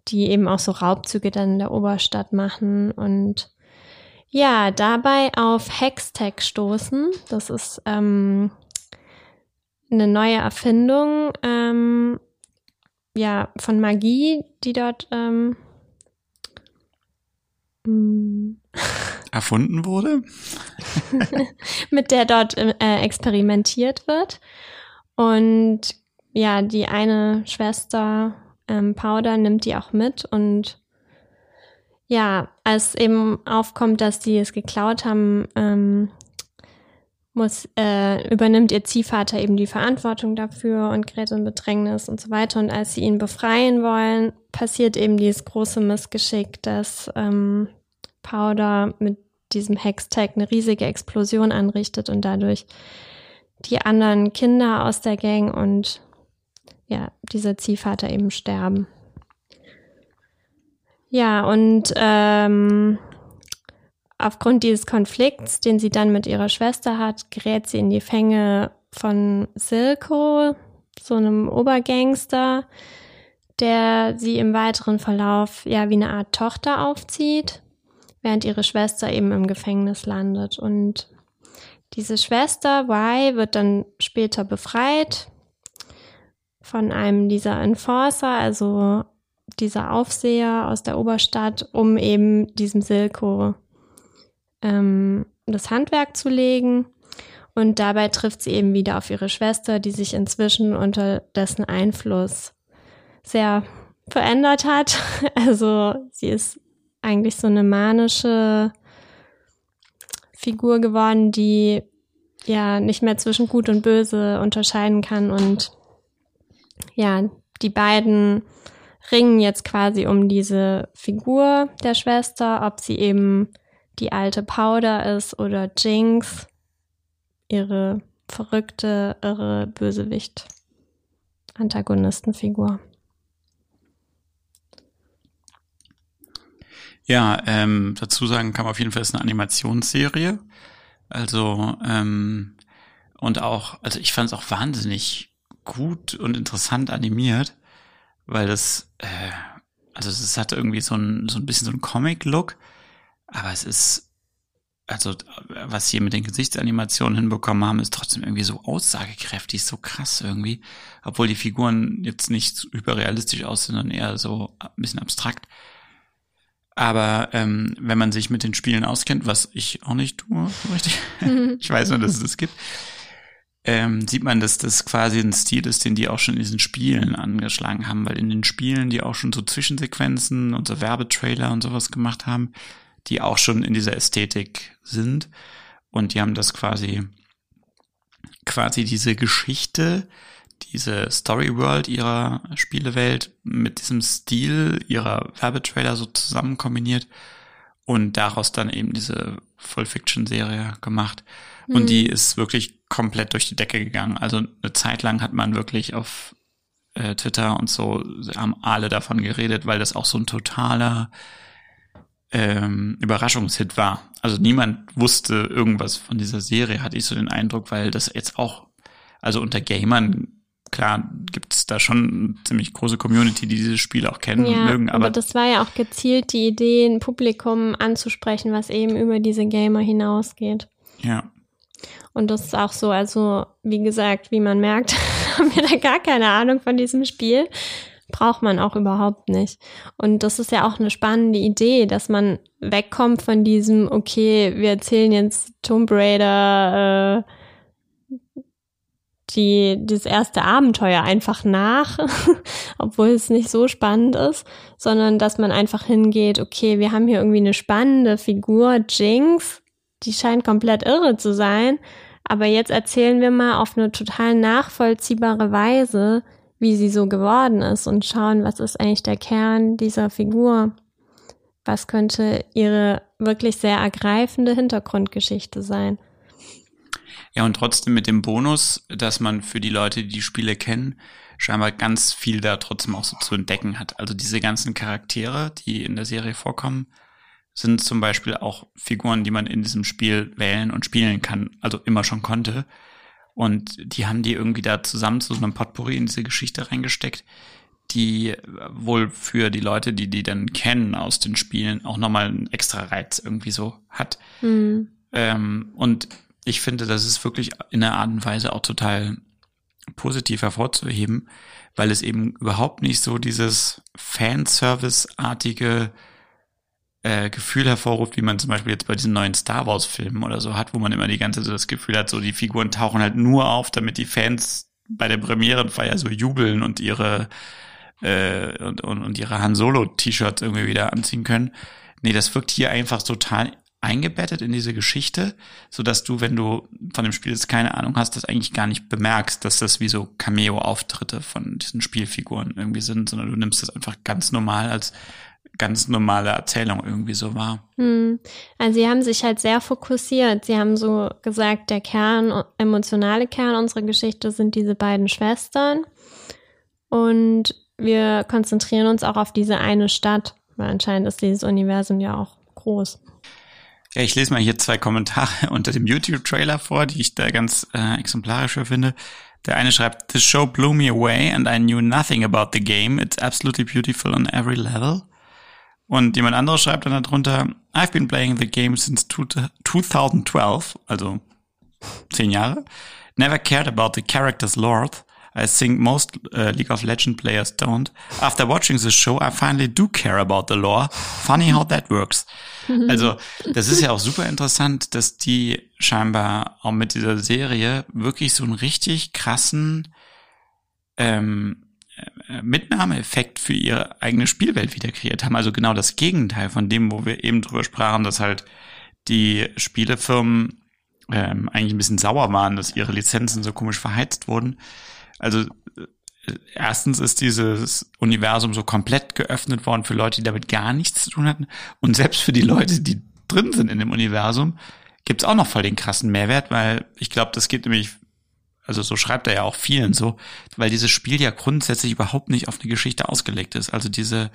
die eben auch so Raubzüge dann in der Oberstadt machen und ja, dabei auf Hextech stoßen. Das ist ähm, eine neue Erfindung ähm, ja, von Magie, die dort ähm, mm, Erfunden wurde? mit der dort äh, experimentiert wird. Und ja, die eine Schwester, ähm, Powder, nimmt die auch mit und ja, als eben aufkommt, dass die es geklaut haben, ähm, muss, äh, übernimmt ihr Ziehvater eben die Verantwortung dafür und gerät in Bedrängnis und so weiter. Und als sie ihn befreien wollen, passiert eben dieses große Missgeschick, dass ähm, Powder mit diesem Hextag eine riesige Explosion anrichtet und dadurch die anderen Kinder aus der Gang und ja, dieser Ziehvater eben sterben. Ja, und ähm, aufgrund dieses Konflikts, den sie dann mit ihrer Schwester hat, gerät sie in die Fänge von Silko, so einem Obergangster, der sie im weiteren Verlauf ja wie eine Art Tochter aufzieht, während ihre Schwester eben im Gefängnis landet. Und diese Schwester, Y, wird dann später befreit von einem dieser Enforcer, also dieser Aufseher aus der Oberstadt, um eben diesem Silko ähm, das Handwerk zu legen. Und dabei trifft sie eben wieder auf ihre Schwester, die sich inzwischen unter dessen Einfluss sehr verändert hat. Also sie ist eigentlich so eine manische Figur geworden, die ja nicht mehr zwischen Gut und Böse unterscheiden kann. Und ja, die beiden ringen jetzt quasi um diese Figur der Schwester, ob sie eben die alte Powder ist oder Jinx, ihre verrückte, irre Bösewicht, Antagonistenfigur. Ja, ähm, dazu sagen kann man auf jeden Fall, es ist eine Animationsserie. Also ähm, und auch, also ich fand es auch wahnsinnig gut und interessant animiert, weil das, äh, also es hat irgendwie so ein, so ein bisschen so ein Comic-Look, aber es ist, also was sie mit den Gesichtsanimationen hinbekommen haben, ist trotzdem irgendwie so aussagekräftig, so krass irgendwie, obwohl die Figuren jetzt nicht hyperrealistisch aussehen, sondern eher so ein bisschen abstrakt. Aber ähm, wenn man sich mit den Spielen auskennt, was ich auch nicht tue, richtig, ich weiß nur, dass es das gibt, ähm, sieht man, dass das quasi ein Stil ist, den die auch schon in diesen Spielen angeschlagen haben, weil in den Spielen, die auch schon so Zwischensequenzen und so Werbetrailer und sowas gemacht haben, die auch schon in dieser Ästhetik sind. Und die haben das quasi, quasi diese Geschichte, diese Story World ihrer Spielewelt mit diesem Stil ihrer Werbetrailer so zusammen kombiniert und daraus dann eben diese Full-Fiction-Serie gemacht. Und mhm. die ist wirklich komplett durch die Decke gegangen. Also eine Zeit lang hat man wirklich auf äh, Twitter und so haben alle davon geredet, weil das auch so ein totaler ähm, Überraschungshit war. Also niemand wusste irgendwas von dieser Serie, hatte ich so den Eindruck, weil das jetzt auch, also unter Gamern klar gibt's da schon eine ziemlich große Community, die dieses Spiel auch kennen ja, und mögen. Aber, aber das war ja auch gezielt die Idee, ein Publikum anzusprechen, was eben über diese Gamer hinausgeht. Ja. Und das ist auch so, also wie gesagt, wie man merkt, haben wir da gar keine Ahnung von diesem Spiel. Braucht man auch überhaupt nicht. Und das ist ja auch eine spannende Idee, dass man wegkommt von diesem, okay, wir erzählen jetzt Tomb Raider, äh, die, das erste Abenteuer einfach nach, obwohl es nicht so spannend ist, sondern dass man einfach hingeht, okay, wir haben hier irgendwie eine spannende Figur, Jinx, die scheint komplett irre zu sein, aber jetzt erzählen wir mal auf eine total nachvollziehbare Weise, wie sie so geworden ist und schauen, was ist eigentlich der Kern dieser Figur. Was könnte ihre wirklich sehr ergreifende Hintergrundgeschichte sein? Ja, und trotzdem mit dem Bonus, dass man für die Leute, die die Spiele kennen, scheinbar ganz viel da trotzdem auch so zu entdecken hat. Also diese ganzen Charaktere, die in der Serie vorkommen, sind zum Beispiel auch Figuren, die man in diesem Spiel wählen und spielen kann, also immer schon konnte. Und die haben die irgendwie da zusammen zu so einem Potpourri in diese Geschichte reingesteckt, die wohl für die Leute, die die dann kennen aus den Spielen, auch nochmal einen extra Reiz irgendwie so hat. Mhm. Ähm, und ich finde, das ist wirklich in einer Art und Weise auch total positiv hervorzuheben, weil es eben überhaupt nicht so dieses Fanservice-artige äh, Gefühl hervorruft, wie man zum Beispiel jetzt bei diesen neuen Star Wars-Filmen oder so hat, wo man immer die ganze Zeit so das Gefühl hat, so die Figuren tauchen halt nur auf, damit die Fans bei der Premierenfeier so jubeln und ihre äh, und, und, und ihre Han Solo-T-Shirts irgendwie wieder anziehen können. Nee, das wirkt hier einfach total eingebettet in diese Geschichte, so dass du, wenn du von dem Spiel jetzt keine Ahnung hast, das eigentlich gar nicht bemerkst, dass das wie so Cameo-Auftritte von diesen Spielfiguren irgendwie sind, sondern du nimmst das einfach ganz normal als ganz normale Erzählung irgendwie so wahr. Hm. Also sie haben sich halt sehr fokussiert. Sie haben so gesagt, der Kern, emotionale Kern unserer Geschichte sind diese beiden Schwestern. Und wir konzentrieren uns auch auf diese eine Stadt, weil anscheinend ist dieses Universum ja auch groß. Ja, ich lese mal hier zwei Kommentare unter dem YouTube-Trailer vor, die ich da ganz äh, exemplarisch finde. Der eine schreibt, The show blew me away and I knew nothing about the game. It's absolutely beautiful on every level. Und jemand anderes schreibt dann darunter, I've been playing the game since 2012, also zehn Jahre. Never cared about the character's lore. I think most uh, League of Legends players don't. After watching this show, I finally do care about the lore. Funny how that works. Also, das ist ja auch super interessant, dass die scheinbar auch mit dieser Serie wirklich so einen richtig krassen ähm, äh, Mitnahmeeffekt für ihre eigene Spielwelt wieder kreiert haben. Also genau das Gegenteil von dem, wo wir eben drüber sprachen, dass halt die Spielefirmen ähm, eigentlich ein bisschen sauer waren, dass ihre Lizenzen so komisch verheizt wurden. Also äh, erstens ist dieses Universum so komplett geöffnet worden für Leute, die damit gar nichts zu tun hatten. Und selbst für die Leute, die drin sind in dem Universum, gibt's auch noch voll den krassen Mehrwert, weil ich glaube, das geht nämlich also so schreibt er ja auch vielen so, weil dieses Spiel ja grundsätzlich überhaupt nicht auf eine Geschichte ausgelegt ist. Also diese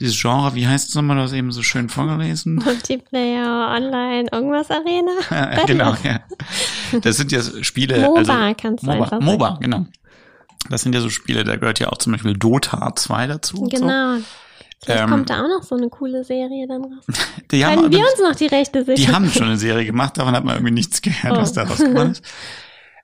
dieses Genre, wie heißt es nochmal, du hast eben so schön vorgelesen? Multiplayer, Online, irgendwas Arena. Ja, genau, ja. Das sind ja Spiele. MOBA also, kannst du MOBA, einfach MOBA, sagen. genau. Das sind ja so Spiele, da gehört ja auch zum Beispiel Dota 2 dazu. und So. Genau. Vielleicht Ähm, kommt da auch noch so eine coole Serie dann raus. Die haben, Können wir aber- uns noch die Rechte sichern? die haben schon eine Serie gemacht, davon hat man irgendwie nichts gehört, Oh. was da rausgekommen ist.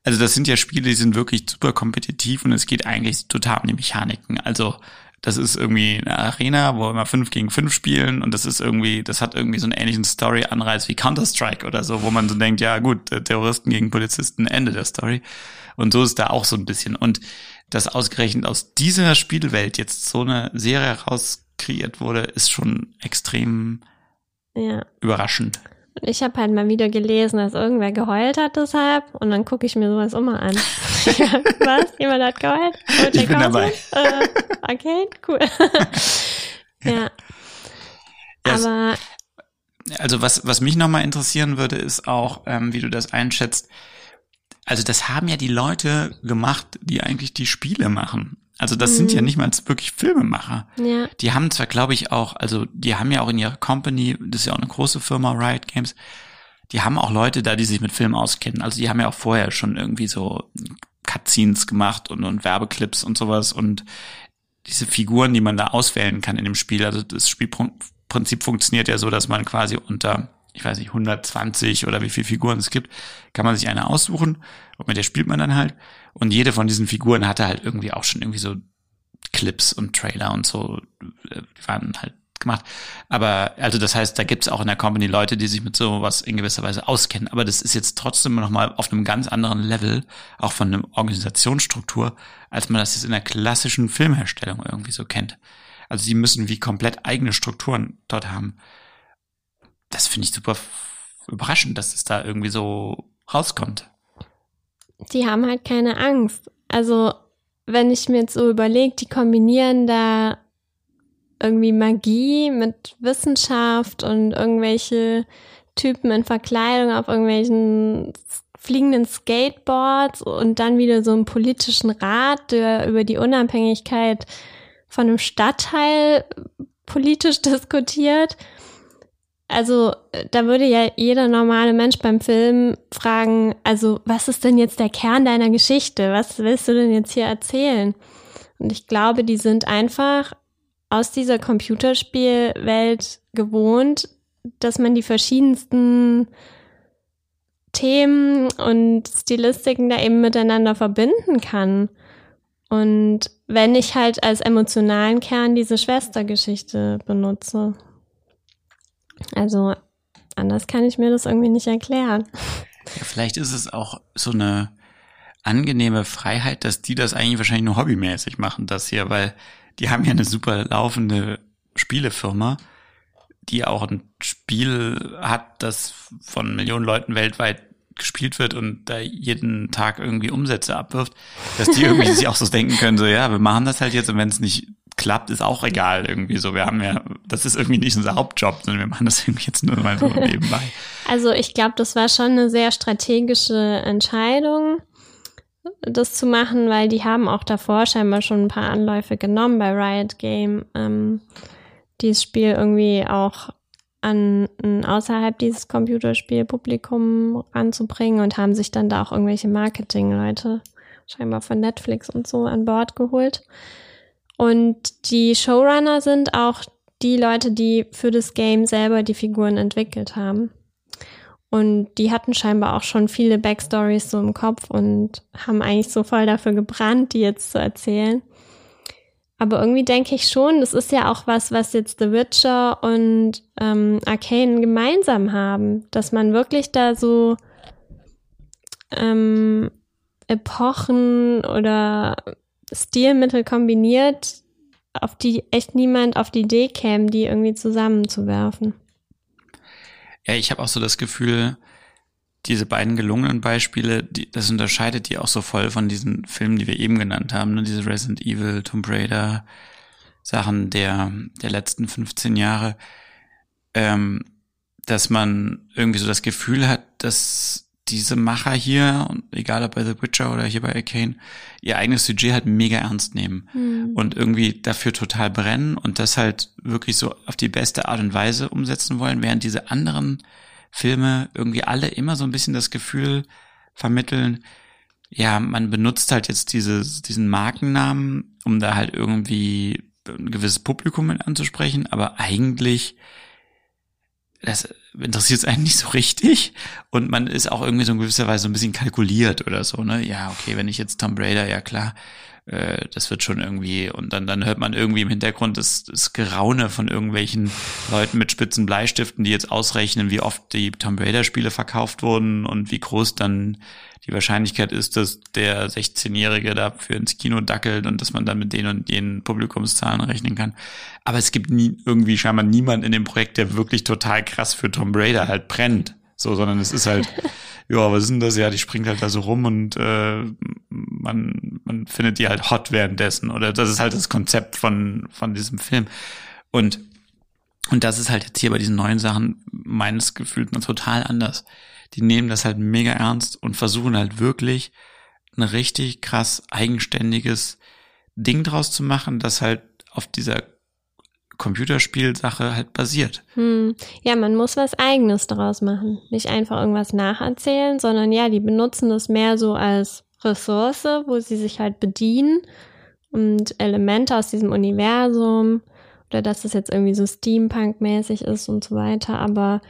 Also das sind ja Spiele, die sind wirklich super kompetitiv und es geht eigentlich total um die Mechaniken. Also das ist irgendwie eine Arena, wo immer fünf gegen fünf spielen und das ist irgendwie, das hat irgendwie so einen ähnlichen Story-Anreiz wie Counter-Strike oder so, wo man so denkt, ja gut, Terroristen gegen Polizisten, Ende der Story. Und so ist da auch so ein bisschen. Und dass ausgerechnet aus dieser Spielwelt jetzt so eine Serie rauskreiert wurde, ist schon extrem Ja. überraschend. Ich habe halt mal wieder gelesen, dass irgendwer geheult hat deshalb und dann gucke ich mir sowas immer an. Was? Jemand hat geheult? Und Ich bin dabei. Äh, okay, cool. ja. Ja, es- Aber Also was, was mich nochmal interessieren würde, ist auch, ähm, wie du das einschätzt. Also das haben ja die Leute gemacht, die eigentlich die Spiele machen. Also das sind ja nicht mal wirklich Filmemacher. ja, Die haben zwar, glaube ich, auch, also die haben ja auch in ihrer Company, das ist ja auch eine große Firma, Riot Games, die haben auch Leute da, die sich mit Film auskennen. Also die haben ja auch vorher schon irgendwie so Cutscenes gemacht und, und Werbeclips und sowas und diese Figuren, die man da auswählen kann in dem Spiel. Also das Spielprinzip funktioniert ja so, dass man quasi unter, ich weiß nicht, 120 oder wie viele Figuren es gibt, kann man sich eine aussuchen und mit der spielt man dann halt. Und jede von diesen Figuren hatte halt irgendwie auch schon irgendwie so Clips und Trailer und so, äh, die waren halt gemacht. Aber also das heißt, da gibt's auch in der Company Leute, die sich mit sowas in gewisser Weise auskennen. Aber das ist jetzt trotzdem nochmal auf einem ganz anderen Level, auch von einer Organisationsstruktur, als man das jetzt in der klassischen Filmherstellung irgendwie so kennt. Also die müssen wie komplett eigene Strukturen dort haben. Das finde ich super überraschend, dass es da irgendwie so rauskommt. Die haben halt keine Angst. Also, wenn ich mir jetzt so überlege, die kombinieren da irgendwie Magie mit Wissenschaft und irgendwelche Typen in Verkleidung auf irgendwelchen fliegenden Skateboards und dann wieder so einen politischen Rat, der über die Unabhängigkeit von einem Stadtteil politisch diskutiert. Also äh, da würde ja jeder normale Mensch beim Film fragen, also was ist denn jetzt der Kern deiner Geschichte? Was willst du denn jetzt hier erzählen? Und ich glaube, die sind einfach aus dieser Computerspielwelt gewohnt, dass man die verschiedensten Themen und Stilistiken da eben miteinander verbinden kann. Und wenn ich halt als emotionalen Kern diese Schwestergeschichte benutze. Also anders kann ich mir das irgendwie nicht erklären. Ja, vielleicht ist es auch so eine angenehme Freiheit, dass die das eigentlich wahrscheinlich nur hobbymäßig machen, das hier, weil die haben ja eine super laufende Spielefirma, die auch ein Spiel hat, das von Millionen Leuten weltweit gespielt wird und da jeden Tag irgendwie Umsätze abwirft, dass die irgendwie sich auch so denken können, so ja, wir machen das halt jetzt und wenn es nicht klappt, ist auch egal irgendwie so. Wir haben ja, das ist irgendwie nicht unser Hauptjob, sondern wir machen das irgendwie jetzt nur mal so nebenbei. Also ich glaube, das war schon eine sehr strategische Entscheidung, das zu machen, weil die haben auch davor scheinbar schon ein paar Anläufe genommen bei Riot Game, ähm, dieses Spiel irgendwie auch an ein außerhalb dieses Computerspielpublikum ranzubringen und haben sich dann da auch irgendwelche Marketingleute scheinbar von Netflix und so an Bord geholt. Und die Showrunner sind auch die Leute, die für das Game selber die Figuren entwickelt haben. Und die hatten scheinbar auch schon viele Backstories so im Kopf und haben eigentlich so voll dafür gebrannt, die jetzt zu erzählen. Aber irgendwie denke ich schon, das ist ja auch was, was jetzt The Witcher und ähm, Arcane gemeinsam haben, dass man wirklich da so ähm, Epochen oder Stilmittel kombiniert, auf die echt niemand auf die Idee käme, die irgendwie zusammenzuwerfen. Ja, ich habe auch so das Gefühl, diese beiden gelungenen Beispiele, die, das unterscheidet die auch so voll von diesen Filmen, die wir eben genannt haben, ne? diese Resident Evil, Tomb Raider Sachen der, der letzten 15 Jahre, ähm, dass man irgendwie so das Gefühl hat, dass diese Macher hier, egal ob bei The Witcher oder hier bei Arcane, ihr eigenes Sujet halt mega ernst nehmen Hm. und irgendwie dafür total brennen und das halt wirklich so auf die beste Art und Weise umsetzen wollen, während diese anderen Filme irgendwie alle immer so ein bisschen das Gefühl vermitteln, ja, man benutzt halt jetzt dieses, diesen Markennamen, um da halt irgendwie ein gewisses Publikum anzusprechen, aber eigentlich das interessiert es einen nicht so richtig und man ist auch irgendwie so in gewisser Weise so ein bisschen kalkuliert oder so, ne? Ja, okay, wenn ich jetzt Tom Raider, ja klar, äh, das wird schon irgendwie und dann dann hört man irgendwie im Hintergrund das, das Geraune von irgendwelchen Leuten mit spitzen Bleistiften, die jetzt ausrechnen, wie oft die Tom Raider Spiele verkauft wurden und wie groß dann die Wahrscheinlichkeit ist, dass der 16-Jährige dafür ins Kino dackelt und dass man dann mit den und jenen Publikumszahlen rechnen kann. Aber es gibt nie irgendwie scheinbar niemand in dem Projekt, der wirklich total krass für Tom Raider halt brennt. So, sondern es ist halt, ja, was ist denn das? Ja, die springt halt da so rum und äh, man, man findet die halt hot währenddessen. Oder das ist halt das Konzept von, von diesem Film. Und, und das ist halt jetzt hier bei diesen neuen Sachen meines Gefühls total anders die nehmen das halt mega ernst und versuchen halt wirklich ein richtig krass eigenständiges Ding draus zu machen, das halt auf dieser Computerspielsache halt basiert. Hm. Ja, man muss was Eigenes daraus machen. Nicht einfach irgendwas nacherzählen, sondern ja, die benutzen das mehr so als Ressource, wo sie sich halt bedienen und Elemente aus diesem Universum oder dass das jetzt irgendwie so Steampunk-mäßig ist und so weiter, aber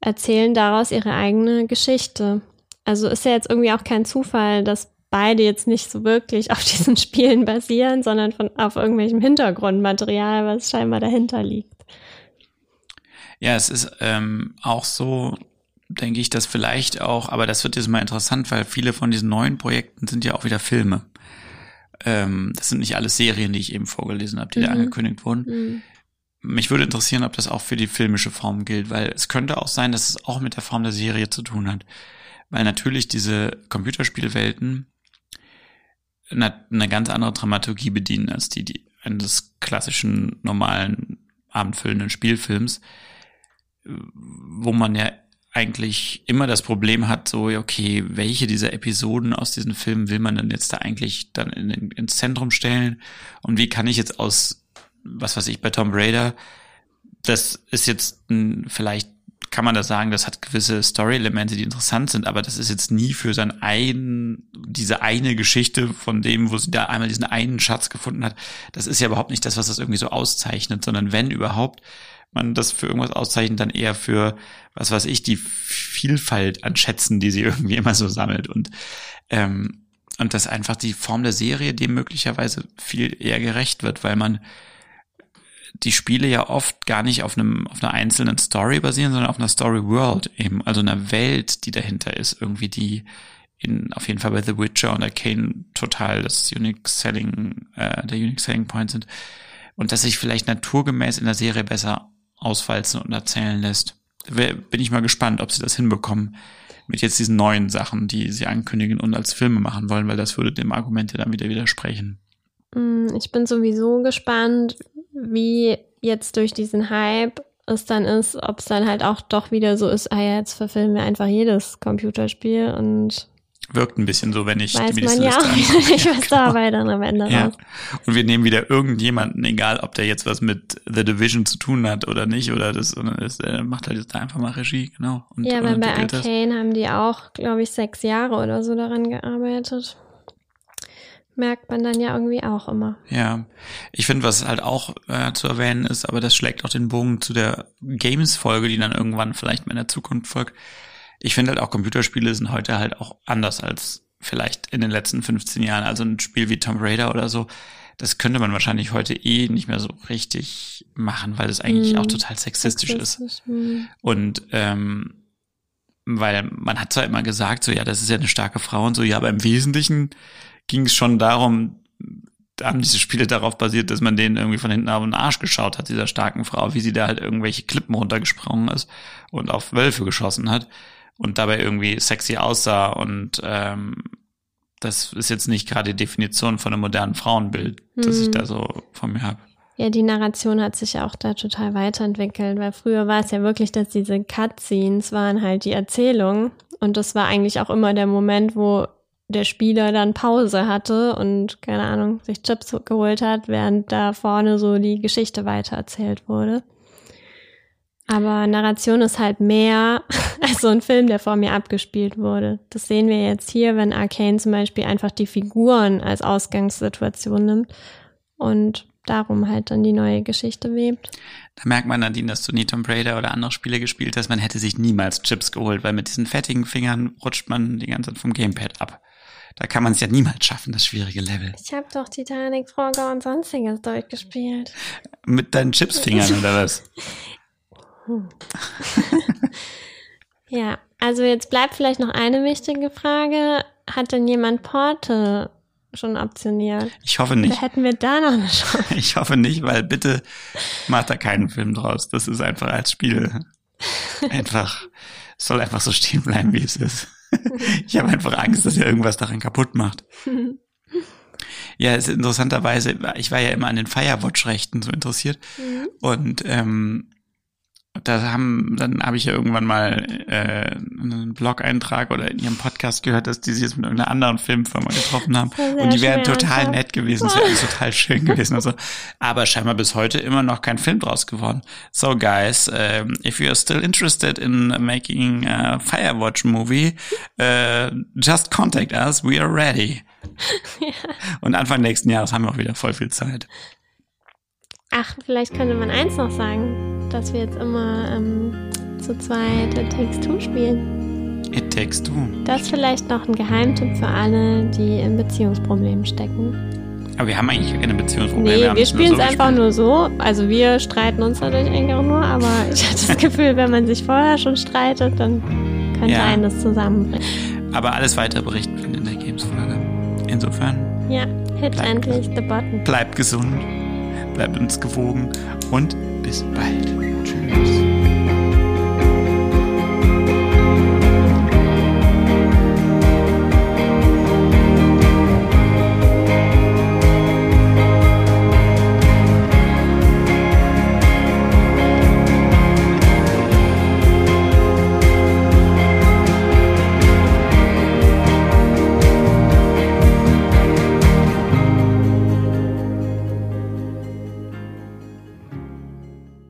erzählen daraus ihre eigene Geschichte. Also ist ja jetzt irgendwie auch kein Zufall, dass beide jetzt nicht so wirklich auf diesen Spielen basieren, sondern von, auf irgendwelchem Hintergrundmaterial, was scheinbar dahinter liegt. Ja, es ist ähm, auch so, denke ich, dass vielleicht auch, aber das wird jetzt mal interessant, weil viele von diesen neuen Projekten sind ja auch wieder Filme. Ähm, das sind nicht alles Serien, die ich eben vorgelesen habe, die Mhm. da angekündigt wurden. Hm. Mich würde interessieren, ob das auch für die filmische Form gilt, weil es könnte auch sein, dass es auch mit der Form der Serie zu tun hat. Weil natürlich diese Computerspielwelten eine, eine ganz andere Dramaturgie bedienen als die, die eines klassischen, normalen, abendfüllenden Spielfilms, wo man ja eigentlich immer das Problem hat, so, okay, welche dieser Episoden aus diesen Filmen will man denn jetzt da eigentlich dann in, ins Zentrum stellen? Und wie kann ich jetzt aus, was weiß ich, bei Tom Raider, das ist jetzt ein, vielleicht kann man das sagen, das hat gewisse Story-Elemente, die interessant sind, aber das ist jetzt nie für sein ein, diese eine Geschichte von dem, wo sie da einmal diesen einen Schatz gefunden hat. Das ist ja überhaupt nicht das, was das irgendwie so auszeichnet, sondern wenn überhaupt man das für irgendwas auszeichnet, dann eher für, was weiß ich, die Vielfalt an Schätzen, die sie irgendwie immer so sammelt und, ähm, und dass einfach die Form der Serie dem möglicherweise viel eher gerecht wird, weil man die Spiele ja oft gar nicht auf einem auf einer einzelnen Story basieren, sondern auf einer Story World eben, also einer Welt, die dahinter ist, irgendwie die in auf jeden Fall bei The Witcher und Arcane total das Unique Selling äh, der Unique Selling Point sind und dass sich vielleicht naturgemäß in der Serie besser auswalzen und erzählen lässt. Bin ich mal gespannt, ob sie das hinbekommen mit jetzt diesen neuen Sachen, die sie ankündigen und als Filme machen wollen, weil das würde dem Argument ja dann wieder widersprechen. Hm, Ich bin sowieso gespannt, wie jetzt durch diesen Hype es dann ist, ob es dann halt auch doch wieder so ist, ah ja, jetzt verfilmen wir einfach jedes Computerspiel und Wirkt ein bisschen so, wenn ich weiß die man ja auch nicht, was dabei dann am Ende Ja. raus. Und wir nehmen wieder irgendjemanden, egal ob der jetzt was mit The Division zu tun hat oder nicht, oder das, es äh, macht halt jetzt da einfach mal Regie, genau. Und, Ja, weil bei das. Arcane haben die auch, glaube ich, sechs Jahre oder so daran gearbeitet. Merkt man dann ja irgendwie auch immer. Ja, ich finde, was halt auch äh, zu erwähnen ist, aber das schlägt auch den Bogen zu der Games-Folge, die dann irgendwann vielleicht mal in der Zukunft folgt. Ich finde halt auch Computerspiele sind heute halt auch anders als vielleicht in den letzten 15 Jahren. Also ein Spiel wie Tomb Raider oder so, das könnte man wahrscheinlich heute eh nicht mehr so richtig machen, weil es eigentlich Hm. auch total sexistisch ist. Sexistisch, hm. Und ähm, weil man hat zwar immer gesagt, so ja, das ist ja eine starke Frau und so, ja, aber im Wesentlichen ging es schon darum, da haben diese Spiele darauf basiert, dass man denen irgendwie von hinten auf den Arsch geschaut hat, dieser starken Frau, wie sie da halt irgendwelche Klippen runtergesprungen ist und auf Wölfe geschossen hat und dabei irgendwie sexy aussah und ähm, das ist jetzt nicht gerade die Definition von einem modernen Frauenbild, das ich Hm. da so von mir habe. Ja, die Narration hat sich ja auch da total weiterentwickelt, weil früher war es ja wirklich, dass diese Cutscenes waren halt die Erzählung Und das war eigentlich auch immer der Moment, wo der Spieler dann Pause hatte und, keine Ahnung, sich Chips geholt hat, während da vorne so die Geschichte weitererzählt wurde. Aber Narration ist halt mehr als so ein Film, der vor mir abgespielt wurde. Das sehen wir jetzt hier, wenn Arcane zum Beispiel einfach die Figuren als Ausgangssituation nimmt und darum halt dann die neue Geschichte webt. Da merkt man, Nadine, dass du nie Tomb Raider oder andere Spiele gespielt hast. Man hätte sich niemals Chips geholt, weil mit diesen fettigen Fingern rutscht man die ganze Zeit vom Gamepad ab. Da kann man es ja niemals schaffen, das schwierige Level. Ich habe doch Titanic, Frogger und sonstiges durchgespielt. Mit deinen Chipsfingern oder was? ja, also jetzt bleibt vielleicht noch eine wichtige Frage. Hat denn jemand Porte schon optioniert? Ich hoffe nicht. Da hätten wir da noch eine Chance. Ich hoffe nicht, weil bitte macht da keinen Film draus. Das ist einfach als Spiel einfach, soll einfach so stehen bleiben, wie es ist. Ich habe einfach Angst, dass er irgendwas daran kaputt macht. Ja, es ist interessanterweise, ich war ja immer an den Firewatch-Rechten so interessiert. Mhm. Und ähm, da haben, dann habe ich ja irgendwann mal äh, einen Blog-Eintrag oder in ihrem Podcast gehört, dass die sich jetzt mit irgendeiner anderen Filmfirma getroffen haben. Und die wären total nett gewesen, es wäre total schön gewesen. Also, aber scheinbar bis heute immer noch kein Film draus geworden. So guys, um, if you are still interested in making a Firewatch movie, uh, just contact us, we are ready. Ja. Und Anfang nächsten Jahres haben wir auch wieder voll viel Zeit. Ach, vielleicht könnte man eins noch sagen, dass wir jetzt immer ähm, zu zweit It Takes Two spielen. It Takes Two. Das ist vielleicht noch ein Geheimtipp für alle, die in Beziehungsproblemen stecken. Aber wir haben eigentlich keine Beziehungsprobleme. Nee, wir, wir spielen es so einfach nur so. Also wir streiten uns dadurch eigentlich auch nur, aber ich hatte das Gefühl, wenn man sich vorher schon streitet, dann könnte ja. einen das zusammenbringen. Aber alles weitere berichten wir in der Games-Folge. Insofern. Ja, hit endlich the button. Bleibt gesund bleibt uns gewogen und bis bald.